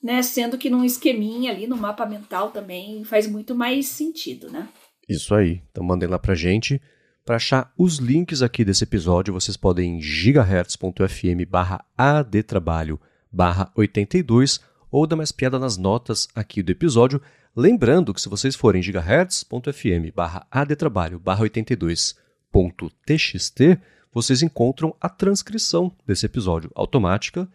Né, sendo que num esqueminha ali, no mapa mental também faz muito mais sentido, né? Isso aí. Então mandem lá pra gente. Para achar os links aqui desse episódio, vocês podem em gigahertz.fm barra adtrabalho barra 82 ou dar mais piada nas notas aqui do episódio. Lembrando que se vocês forem gigahertz.fm barra adtrabalho barra 82.txt, vocês encontram a transcrição desse episódio automática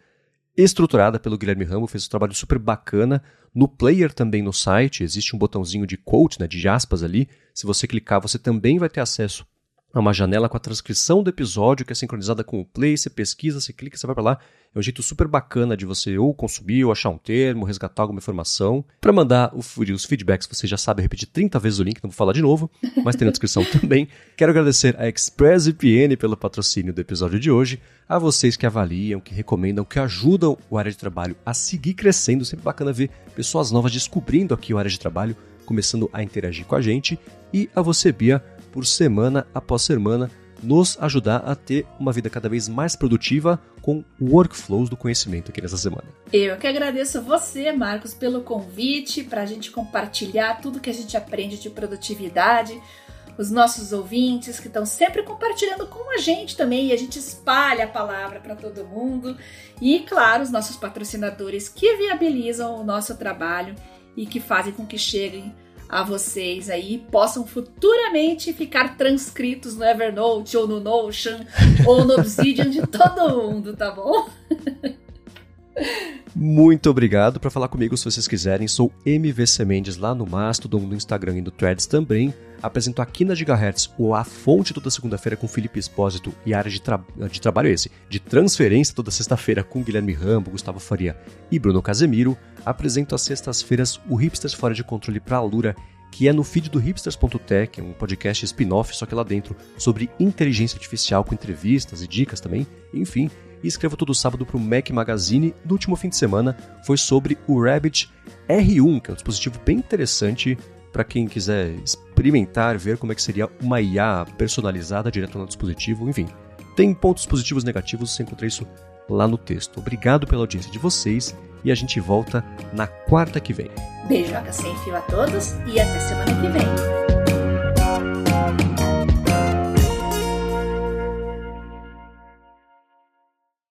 estruturada pelo Guilherme Ramo, fez um trabalho super bacana. No player também no site existe um botãozinho de quote, né, de aspas ali. Se você clicar, você também vai ter acesso a uma janela com a transcrição do episódio que é sincronizada com o play. Você pesquisa, você clica, você vai para lá. É um jeito super bacana de você ou consumir, ou achar um termo, resgatar alguma informação. Para mandar os feedbacks, você já sabe repetir 30 vezes o link, não vou falar de novo, mas tem na descrição também. Quero agradecer a ExpressVPN pelo patrocínio do episódio de hoje, a vocês que avaliam, que recomendam, que ajudam o área de trabalho a seguir crescendo. Sempre bacana ver pessoas novas descobrindo aqui o área de trabalho, começando a interagir com a gente. E a você, Bia, por semana após semana nos ajudar a ter uma vida cada vez mais produtiva com workflows do conhecimento aqui nessa semana. Eu que agradeço você, Marcos, pelo convite para a gente compartilhar tudo que a gente aprende de produtividade os nossos ouvintes que estão sempre compartilhando com a gente também e a gente espalha a palavra para todo mundo. E, claro, os nossos patrocinadores que viabilizam o nosso trabalho e que fazem com que cheguem a vocês aí possam futuramente ficar transcritos no Evernote ou no Notion ou no Obsidian de todo mundo, tá bom? Muito obrigado. Para falar comigo, se vocês quiserem, sou MVC Mendes lá no Mastodon, no Instagram e no Threads também. Apresento aqui na Gigahertz o A Fonte toda segunda-feira com Felipe Espósito e a área de, tra de trabalho esse, de transferência toda sexta-feira com Guilherme Rambo, Gustavo Faria e Bruno Casemiro. Apresento às sextas-feiras o Hipsters Fora de Controle para a Lura que é no feed do hipsters.tech, um podcast spin-off, só que lá dentro, sobre inteligência artificial com entrevistas e dicas também. Enfim, e escrevo todo sábado para o Mac Magazine. No último fim de semana foi sobre o Rabbit R1, que é um dispositivo bem interessante para quem quiser experimentar, ver como é que seria uma IA personalizada direto no dispositivo. Enfim, tem pontos positivos e negativos, você encontra isso lá no texto. Obrigado pela audiência de vocês e a gente volta na quarta que vem. Beijoca sem fio a todos e até semana que vem.